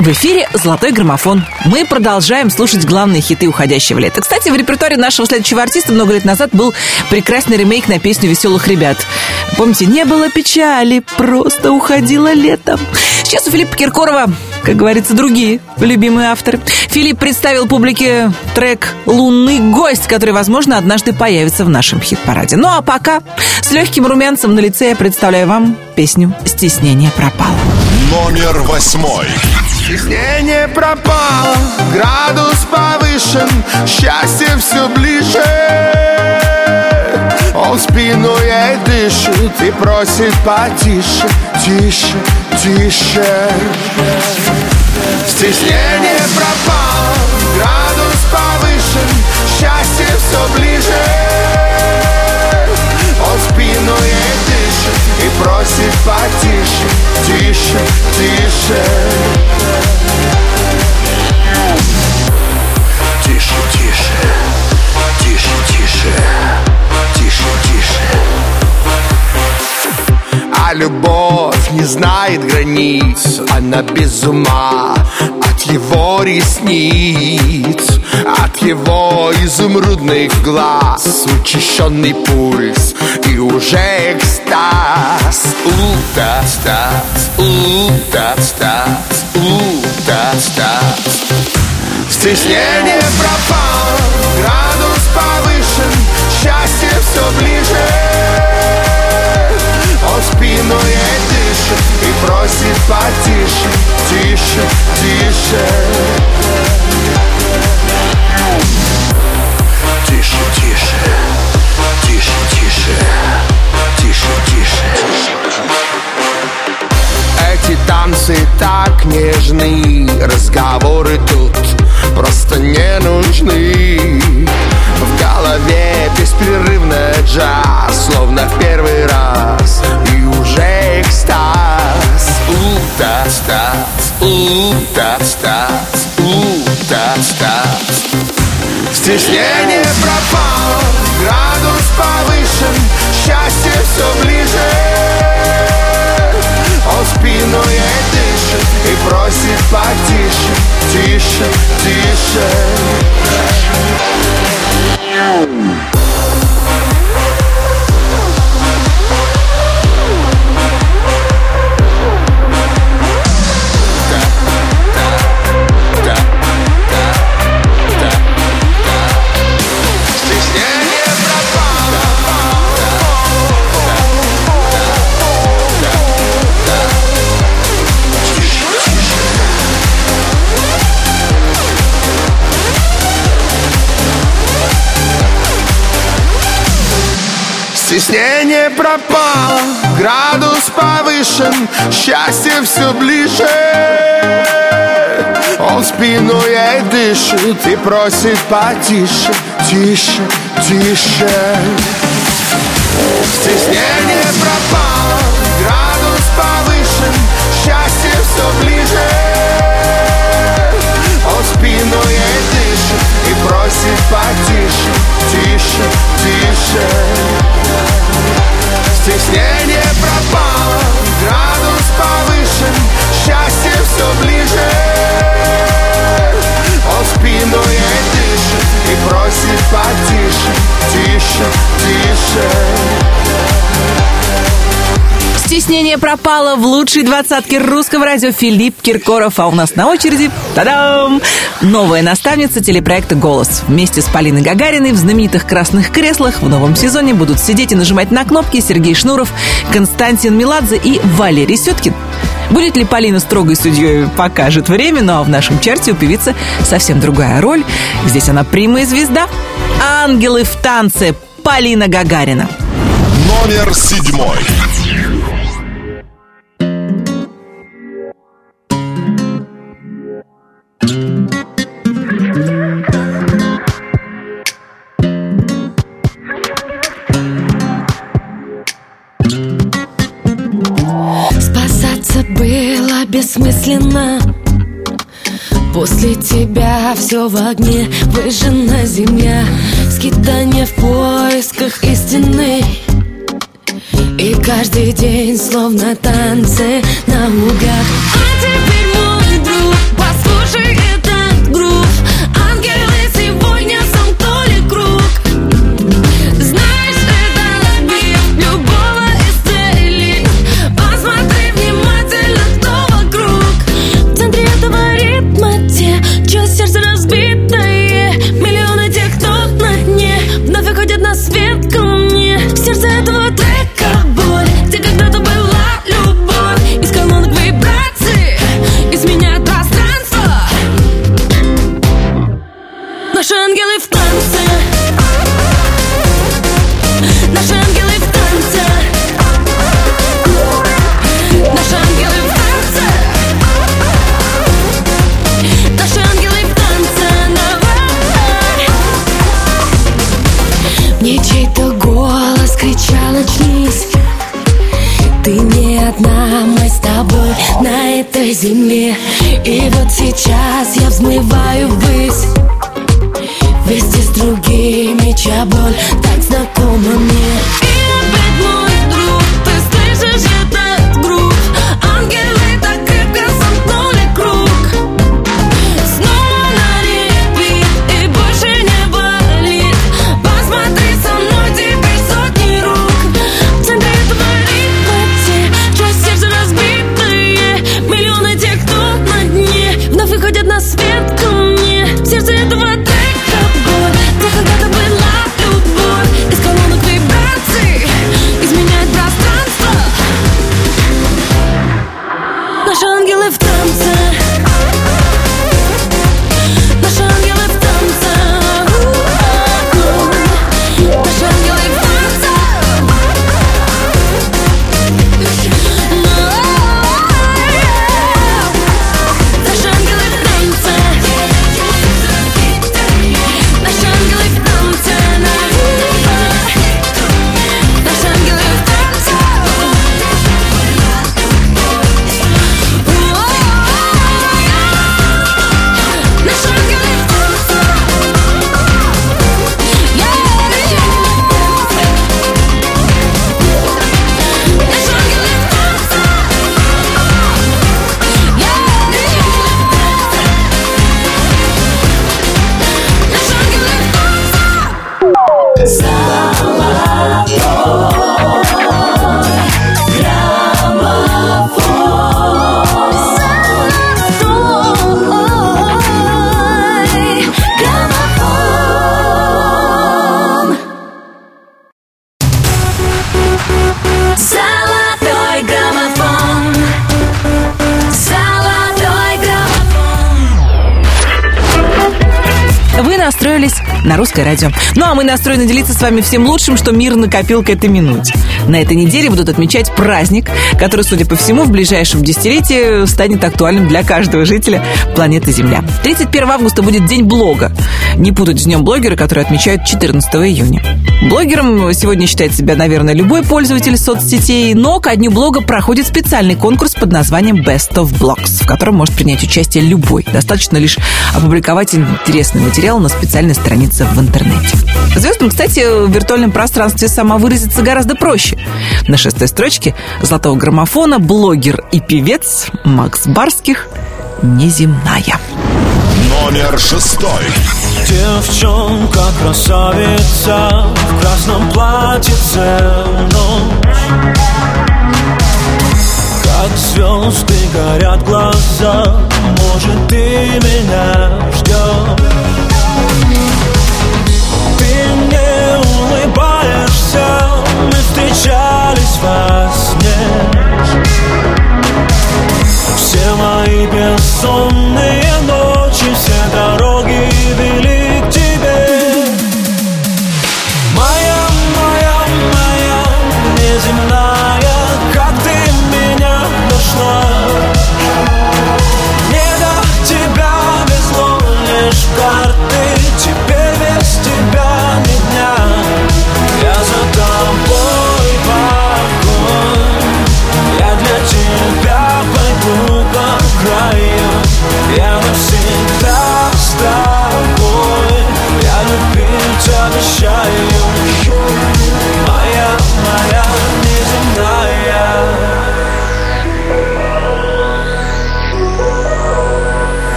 В эфире «Золотой граммофон». Мы продолжаем слушать главные хиты уходящего лета. Кстати, в репертуаре нашего следующего артиста много лет назад был прекрасный ремейк на песню «Веселых ребят». Помните, не было печали, просто уходило летом. Сейчас у Филиппа Киркорова, как говорится, другие любимые авторы. Филипп представил публике трек «Лунный гость», который, возможно, однажды появится в нашем хит-параде. Ну а пока с легким румянцем на лице я представляю вам песню «Стеснение пропало». Номер восьмой. Стеснение пропало, градус повышен, счастье все ближе. Он спину ей дышит и просит потише, тише, тише. Стеснение пропало, градус повышен, счастье все ближе. Он спину ей дышит и просит потише, тише, тише. А любовь не знает границ, она без ума от его ресниц, от его изумрудных глаз, учащенный пульс и уже экстаз. У-тас-тас, у-тас-тас, у-тас-тас. Стеснение пропало, градус повышен, счастье все ближе. Спину ей дышит и просит потише, тише, тише. Тише, тише, тише, тише, тише, тише. Эти танцы так нежны, разговоры тут просто не нужны. В голове беспрерывно джаз, словно в первый раз, уже экстаз. У-тас-тас, у-тас-тас, у-тас-тас. Стеснение пропало, градус повышен, градус повышен, счастье все ближе. Он спину ей дышит и просит потише, тише, тише. Стеснение пропало, градус повышен, счастье все ближе. Он спину ей дышит и просит потише, тише, тише. Стеснение пропало, градус повышен, счастье все ближе. Он спину ей дышит и просит потише, тише, тише. Стеснение пропало в лучшей двадцатке русского радио Филипп Киркоров. А у нас на очереди, та-дам, новая наставница телепроекта «Голос». Вместе с Полиной Гагариной в знаменитых красных креслах в новом сезоне будут сидеть и нажимать на кнопки Сергей Шнуров, Константин Меладзе и Валерий Сеткин. Будет ли Полина строгой судьей, покажет время, ну а в нашем чарте у певицы совсем другая роль. Здесь она прямая звезда. Ангелы в танце. Полина Гагарина. Номер седьмой. Все в огне Выжжена земля. Скитание в поисках истины. И каждый день словно танцы на лугах. А теперь на этой земле. И вот сейчас я взмываю ввысь. Вместе с другими, чья боль так знакома мне радио. Ну а мы настроены делиться с вами всем лучшим, что мир накопил к этой минуте. На этой неделе будут отмечать праздник, который, судя по всему, в ближайшем десятилетии станет актуальным для каждого жителя планеты Земля. 31 августа будет День блога. Не путать с Днем блогера, который отмечают 14 июня. Блогером сегодня считает себя, наверное, любой пользователь соцсетей, но ко дню блога проходит специальный конкурс под названием Best of Blogs, в котором может принять участие любой. Достаточно лишь опубликовать интересный материал на специальной странице в интернете. Звездам, кстати, в виртуальном пространстве самовыразиться гораздо проще. На шестой строчке золотого граммофона блогер и певец Макс Барских «Неземная». Номер шестой. Девчонка красавица В красном платьице ночь Как звезды горят глаза Может, ты меня ждешь встречались во сне. Все мои бессонные ночи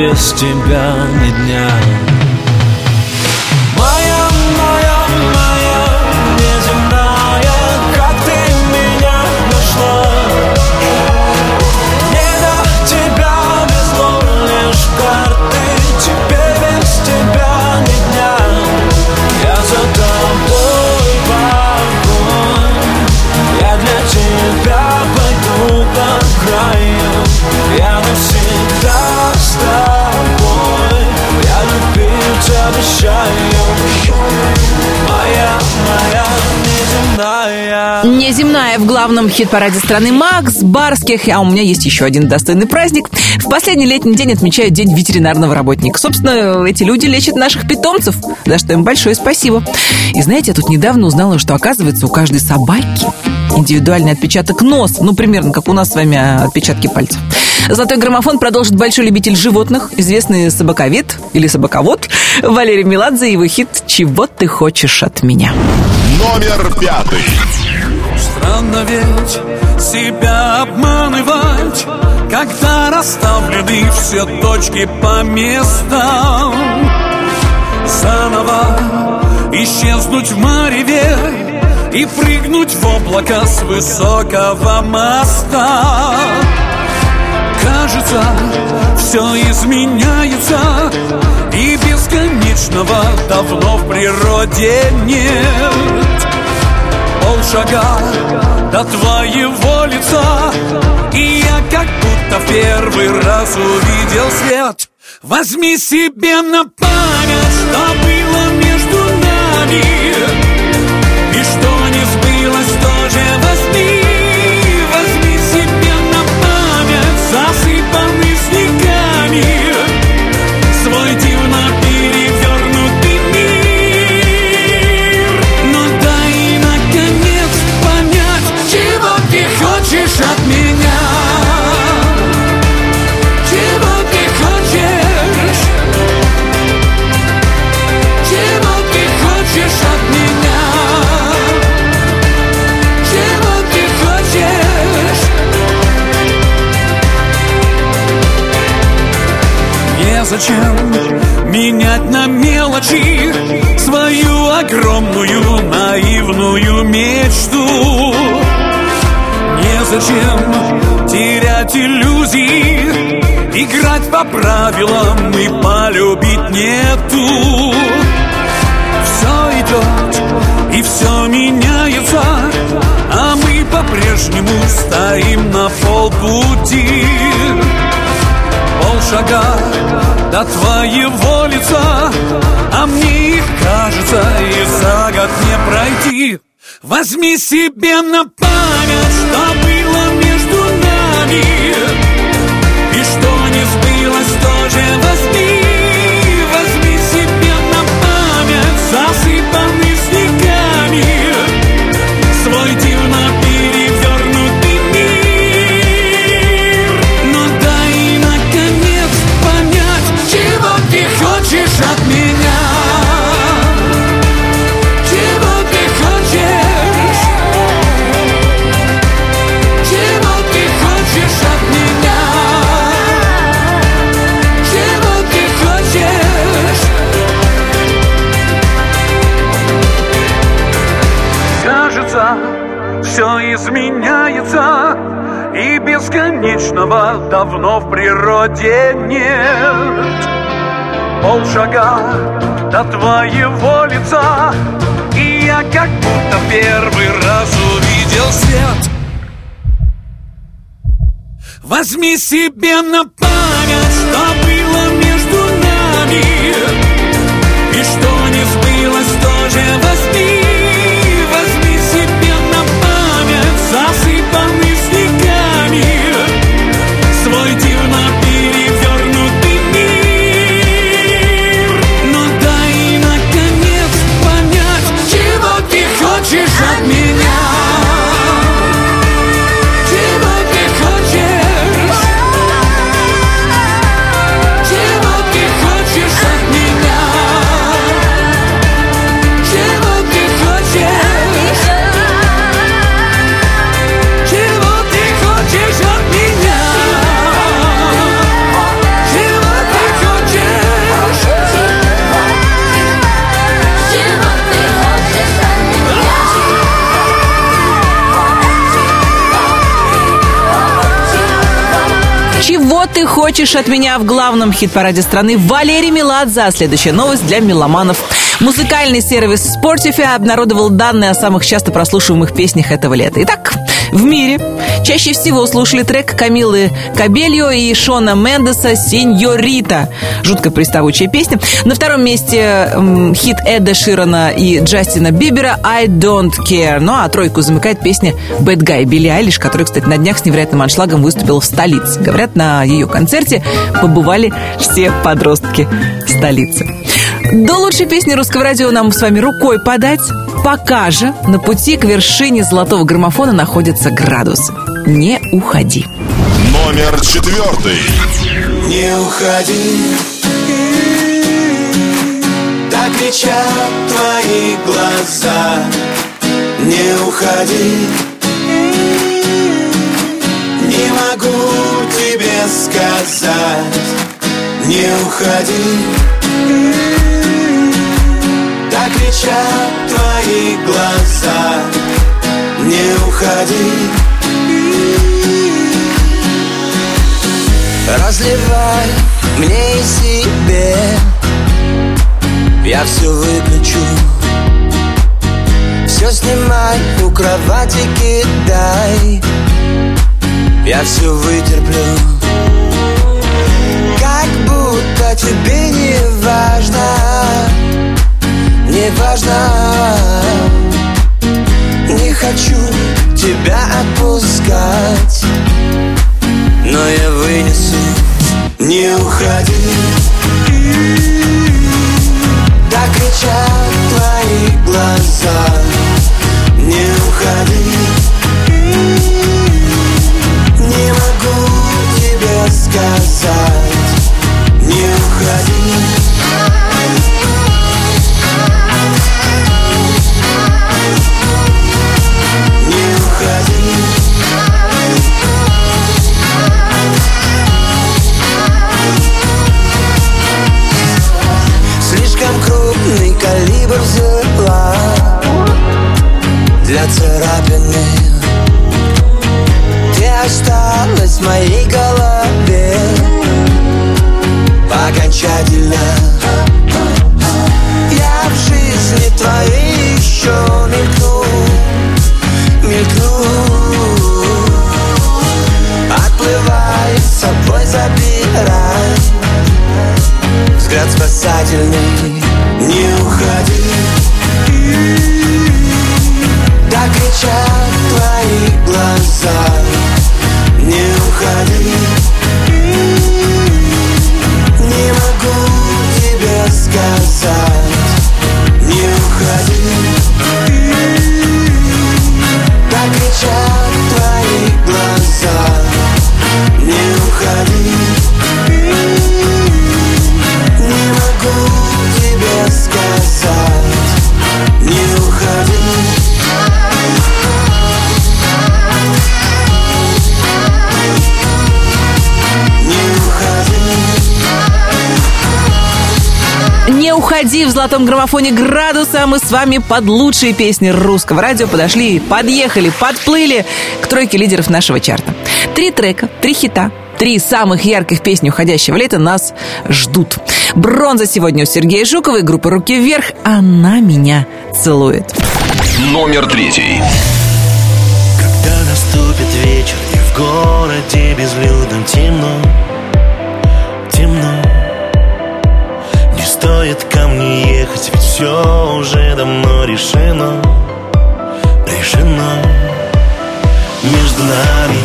без тебя ни дня Неземная в главном хит-параде страны Макс Барских. А у меня есть еще один достойный праздник. В последний летний день отмечают День ветеринарного работника. Собственно, эти люди лечат наших питомцев, за что им большое спасибо. И знаете, я тут недавно узнала, что, оказывается, у каждой собаки индивидуальный отпечаток носа. Ну, примерно, как у нас с вами отпечатки пальцев. Золотой граммофон продолжит большой любитель животных, известный собаковед или собаковод Валерий Меладзе и его хит «Чего ты хочешь от меня». Номер пятый. Странно ведь себя обманывать Когда расставлены все точки по местам. Заново исчезнуть в мареве И прыгнуть в облако с высокого моста. Кажется, все изменяется И бесконечного давно в природе нет Полшага до твоего лица И я как будто в первый раз увидел свет. Возьми себе на память, что было между нами. И что не сбылось, тоже Незачем менять на мелочи Свою огромную наивную мечту. Незачем терять иллюзии Играть по правилам и полюбить нету. Все идет и все меняется А мы по-прежнему стоим на полпути. Полшага до твоего лица А мне их кажется и за год не пройти. Возьми себе на память, что было между нами И что не сбылось, тоже бесконечного давно в природе нет. Полшага до твоего лица И я как будто первый раз увидел свет. Возьми себе на память, что было между нами. И что не сбылось, тоже возьми ты хочешь от меня в главном хит-параде страны? Валерий Меладзе. А Следующая новость для меломанов. Музыкальный сервис Spotify обнародовал данные о самых часто прослушиваемых песнях этого лета. Итак, в мире чаще всего слушали трек Камилы Кабельо и Шона Мендеса «Сеньорита». Жутко приставучая песня. На втором месте м, хит Эда Ширана и Джастина Бибера «I Don't Care». Ну а тройку замыкает песня «Bad Guy» Билли Айлиш, которая, кстати, на днях с невероятным аншлагом выступила в столице. Говорят, на ее концерте побывали все подростки столицы. До лучшей песни русского радио нам с вами рукой подать. Пока же на пути к вершине золотого граммофона находятся градусы. Не уходи. Номер четвертый. Не уходи Так кричат твои глаза Не уходи Не могу тебе сказать Не уходи. Так кричат твои глаза. Не уходи. Разливай мне и себе. Я все выключу. Все снимай, у кровати кидай. Я все вытерплю Как будто тебе не важно Не важно. Не хочу тебя отпускать но я вынесу Не уходи. Так кричат твои глаза сказать Не уходи. Крупный калибр взяла для царапины. Ты осталась в моей голове Окончательно. Я в жизни твоей еще мелькну Мелькну. Отплывай, с собой забирай. Взгляд спасательный уходи в золотом граммофоне градуса. Мы с вами под лучшие песни русского радио подошли, подъехали, подплыли к тройке лидеров нашего чарта. Три трека, три хита, Три самых ярких песни уходящего лета нас ждут. Бронза сегодня у Сергея Жукова и группы «Руки вверх». Она меня целует. Номер третий. Когда наступит вечер и в городе безлюдном темно, темно Не стоит мне ехать, ведь все уже давно решено Решено. Между нами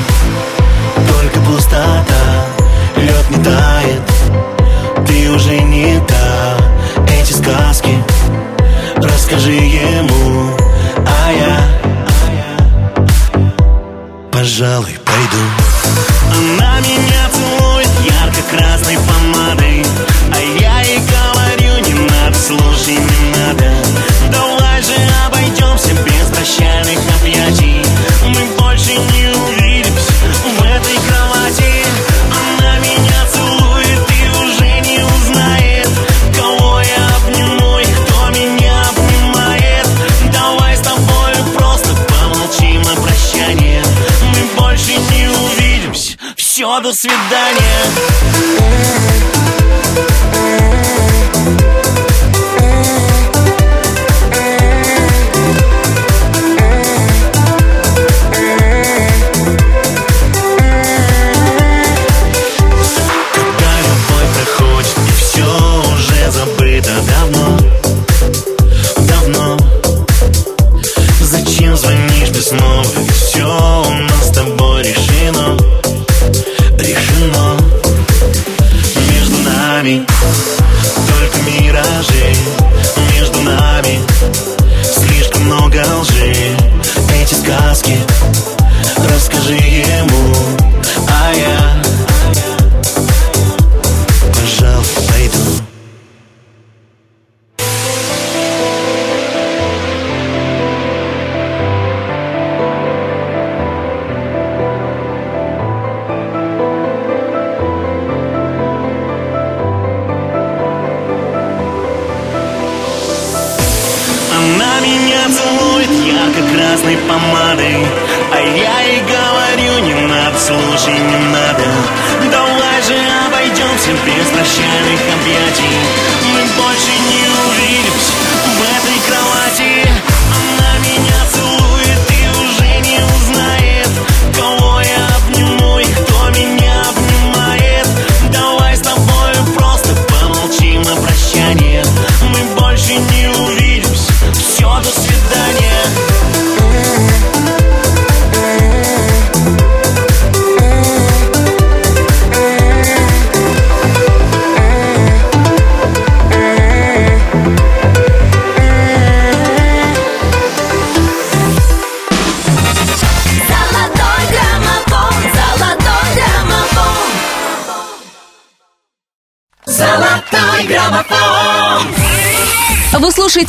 только пустота Лед не тает, ты уже не та. Эти сказки расскажи ему А я пожалуй, пойду. Она меня слушай, не надо. Давай же обойдемся без прощальных объятий. Мы больше не увидимся в этой кровати. Она меня целует и уже не узнает Кого я обниму и кто меня обнимает. Давай с тобой просто помолчим на прощание Мы больше не увидимся. Все, до свидания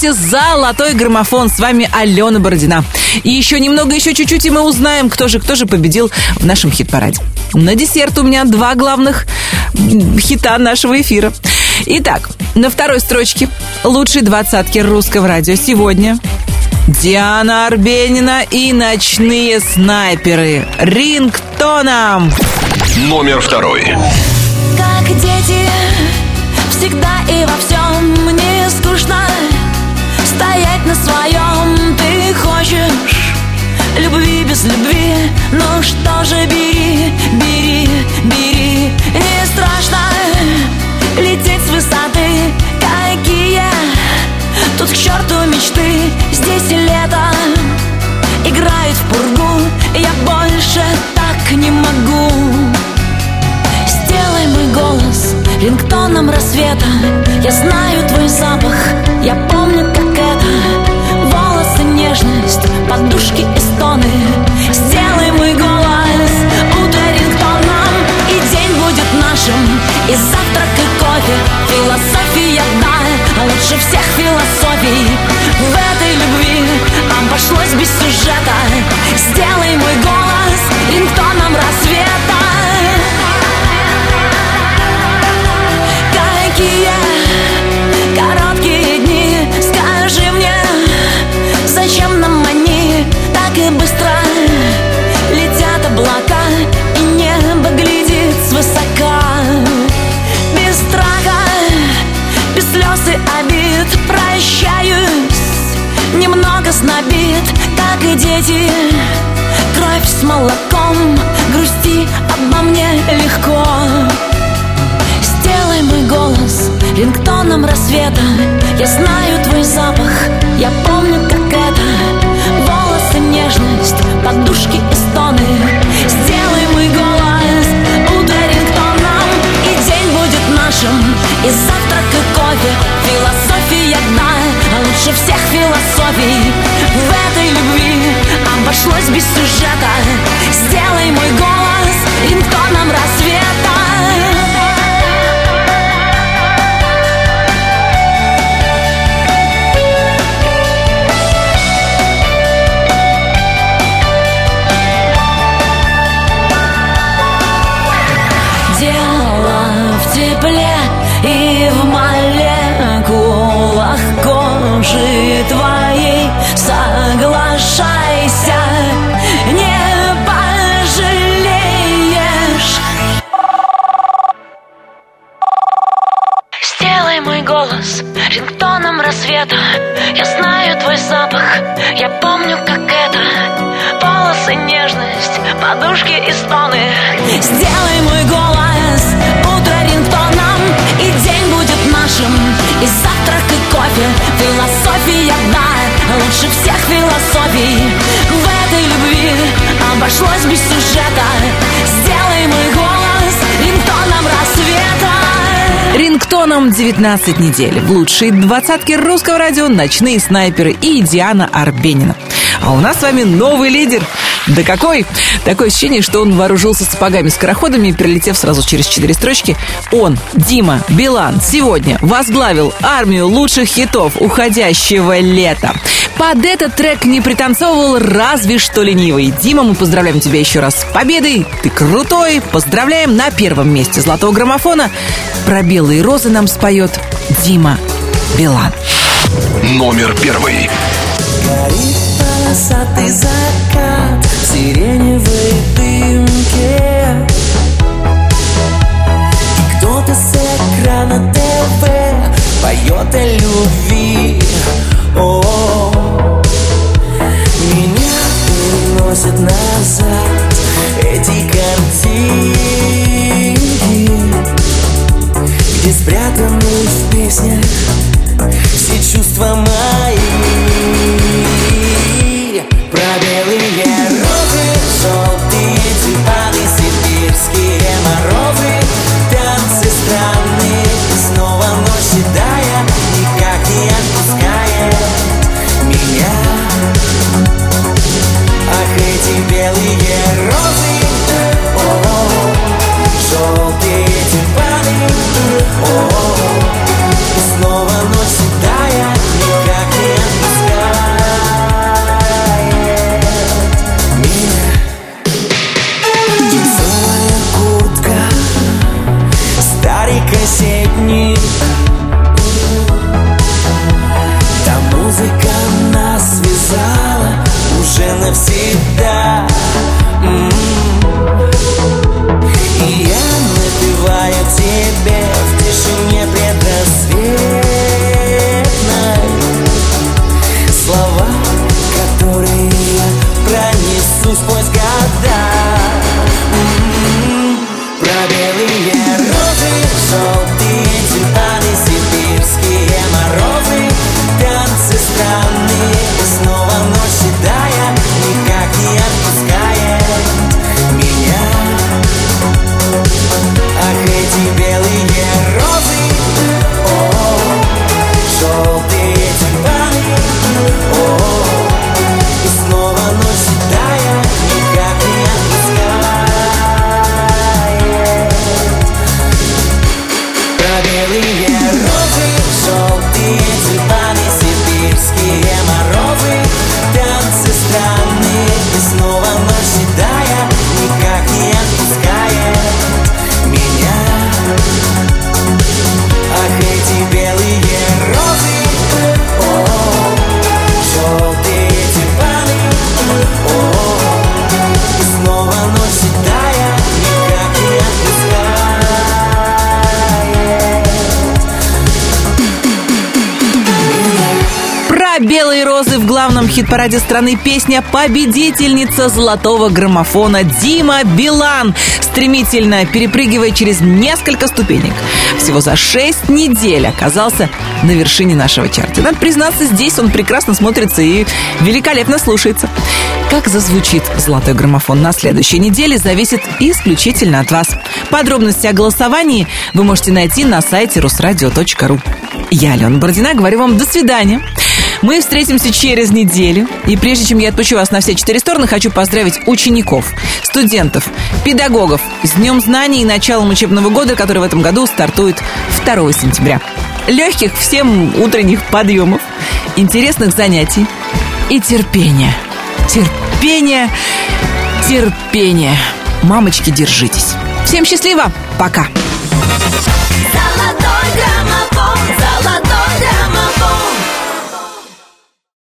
слушаете «Золотой граммофон». С вами Алена Бородина. И еще немного, еще чуть-чуть, и мы узнаем, кто же, кто же победил в нашем хит-параде. На десерт у меня два главных хита нашего эфира. Итак, на второй строчке лучшей двадцатки русского радио сегодня Диана Арбенина и ночные снайперы. Рингтоном. Номер второй. Как дети, всегда и во всем без любви, ну что же бери, бери, бери. Не страшно лететь с высоты, какие Тут к черту мечты, здесь лето Играет в пургу, я больше так не могу. Сделай мой голос рингтоном рассвета. Я знаю твой запах, я помню, как это. Волосы, нежность, подушки и стоны. Сделай мой голос утро рингтоном И день будет нашим, и завтрак, и кофе Философия, да, лучше всех философий. В этой любви обошлось без сюжета. Сделай мой голос рингтоном рассвета молоком. Грусти обо мне легко. Сделай мой голос рингтоном рассвета. Я знаю твой запах, я помню, как это. Волосы, нежность, подушки и стоны. Сделай мой голос утро рингтоном. И день будет нашим, и завтрак, и кофе Философия дна, лучше всех философий. В этой любви обошлось без сюжета. Сделай мой голос рингтоном рассвета Сделай мой голос утро рингтоном И день будет нашим, и завтрак, и кофе Философия дна, лучше всех философий В этой любви обошлось без сюжета Сделай мой голос рингтоном рассвета Рингтоном 19 недель. В лучшей двадцатке русского радио «Ночные снайперы» и Диана Арбенина. А у нас с вами новый лидер. Да какой? Такое ощущение, что он вооружился сапогами-скороходами и, перелетев сразу через четыре строчки, он, Дима Билан, сегодня возглавил армию лучших хитов уходящего лета. Под этот трек не пританцовывал разве что ленивый. Дима, мы поздравляем тебя еще раз с победой. Ты крутой. Поздравляем на первом месте золотого граммофона. Про белые розы нам споет Дима Билан. Номер первый. Горит полосатый закат в сиреневой дымке И кто-то с экрана ТВ поет о любви. О, меня переносят назад эти картинки Где спрятаны в песнях все чувства мои хит-параде страны песня победительница золотого граммофона Дима Билан, стремительно перепрыгивая через несколько ступенек. Всего за 6 недель оказался на вершине нашего чарта. Надо признаться, здесь он прекрасно смотрится и великолепно слушается. Как зазвучит золотой граммофон на следующей неделе, зависит исключительно от вас. Подробности о голосовании вы можете найти на сайте русрадио.ру. Я, Алена Бородина, говорю вам до свидания. Мы встретимся через неделю. И прежде чем я отпущу вас на все четыре стороны, хочу поздравить учеников, студентов, педагогов с Днем знаний и началом учебного года, который в этом году стартует 2 сентября. Легких всем утренних подъемов, интересных занятий и терпения. Терпение, терпение. Мамочки, держитесь. Всем счастливо. Пока. Золотой граммофон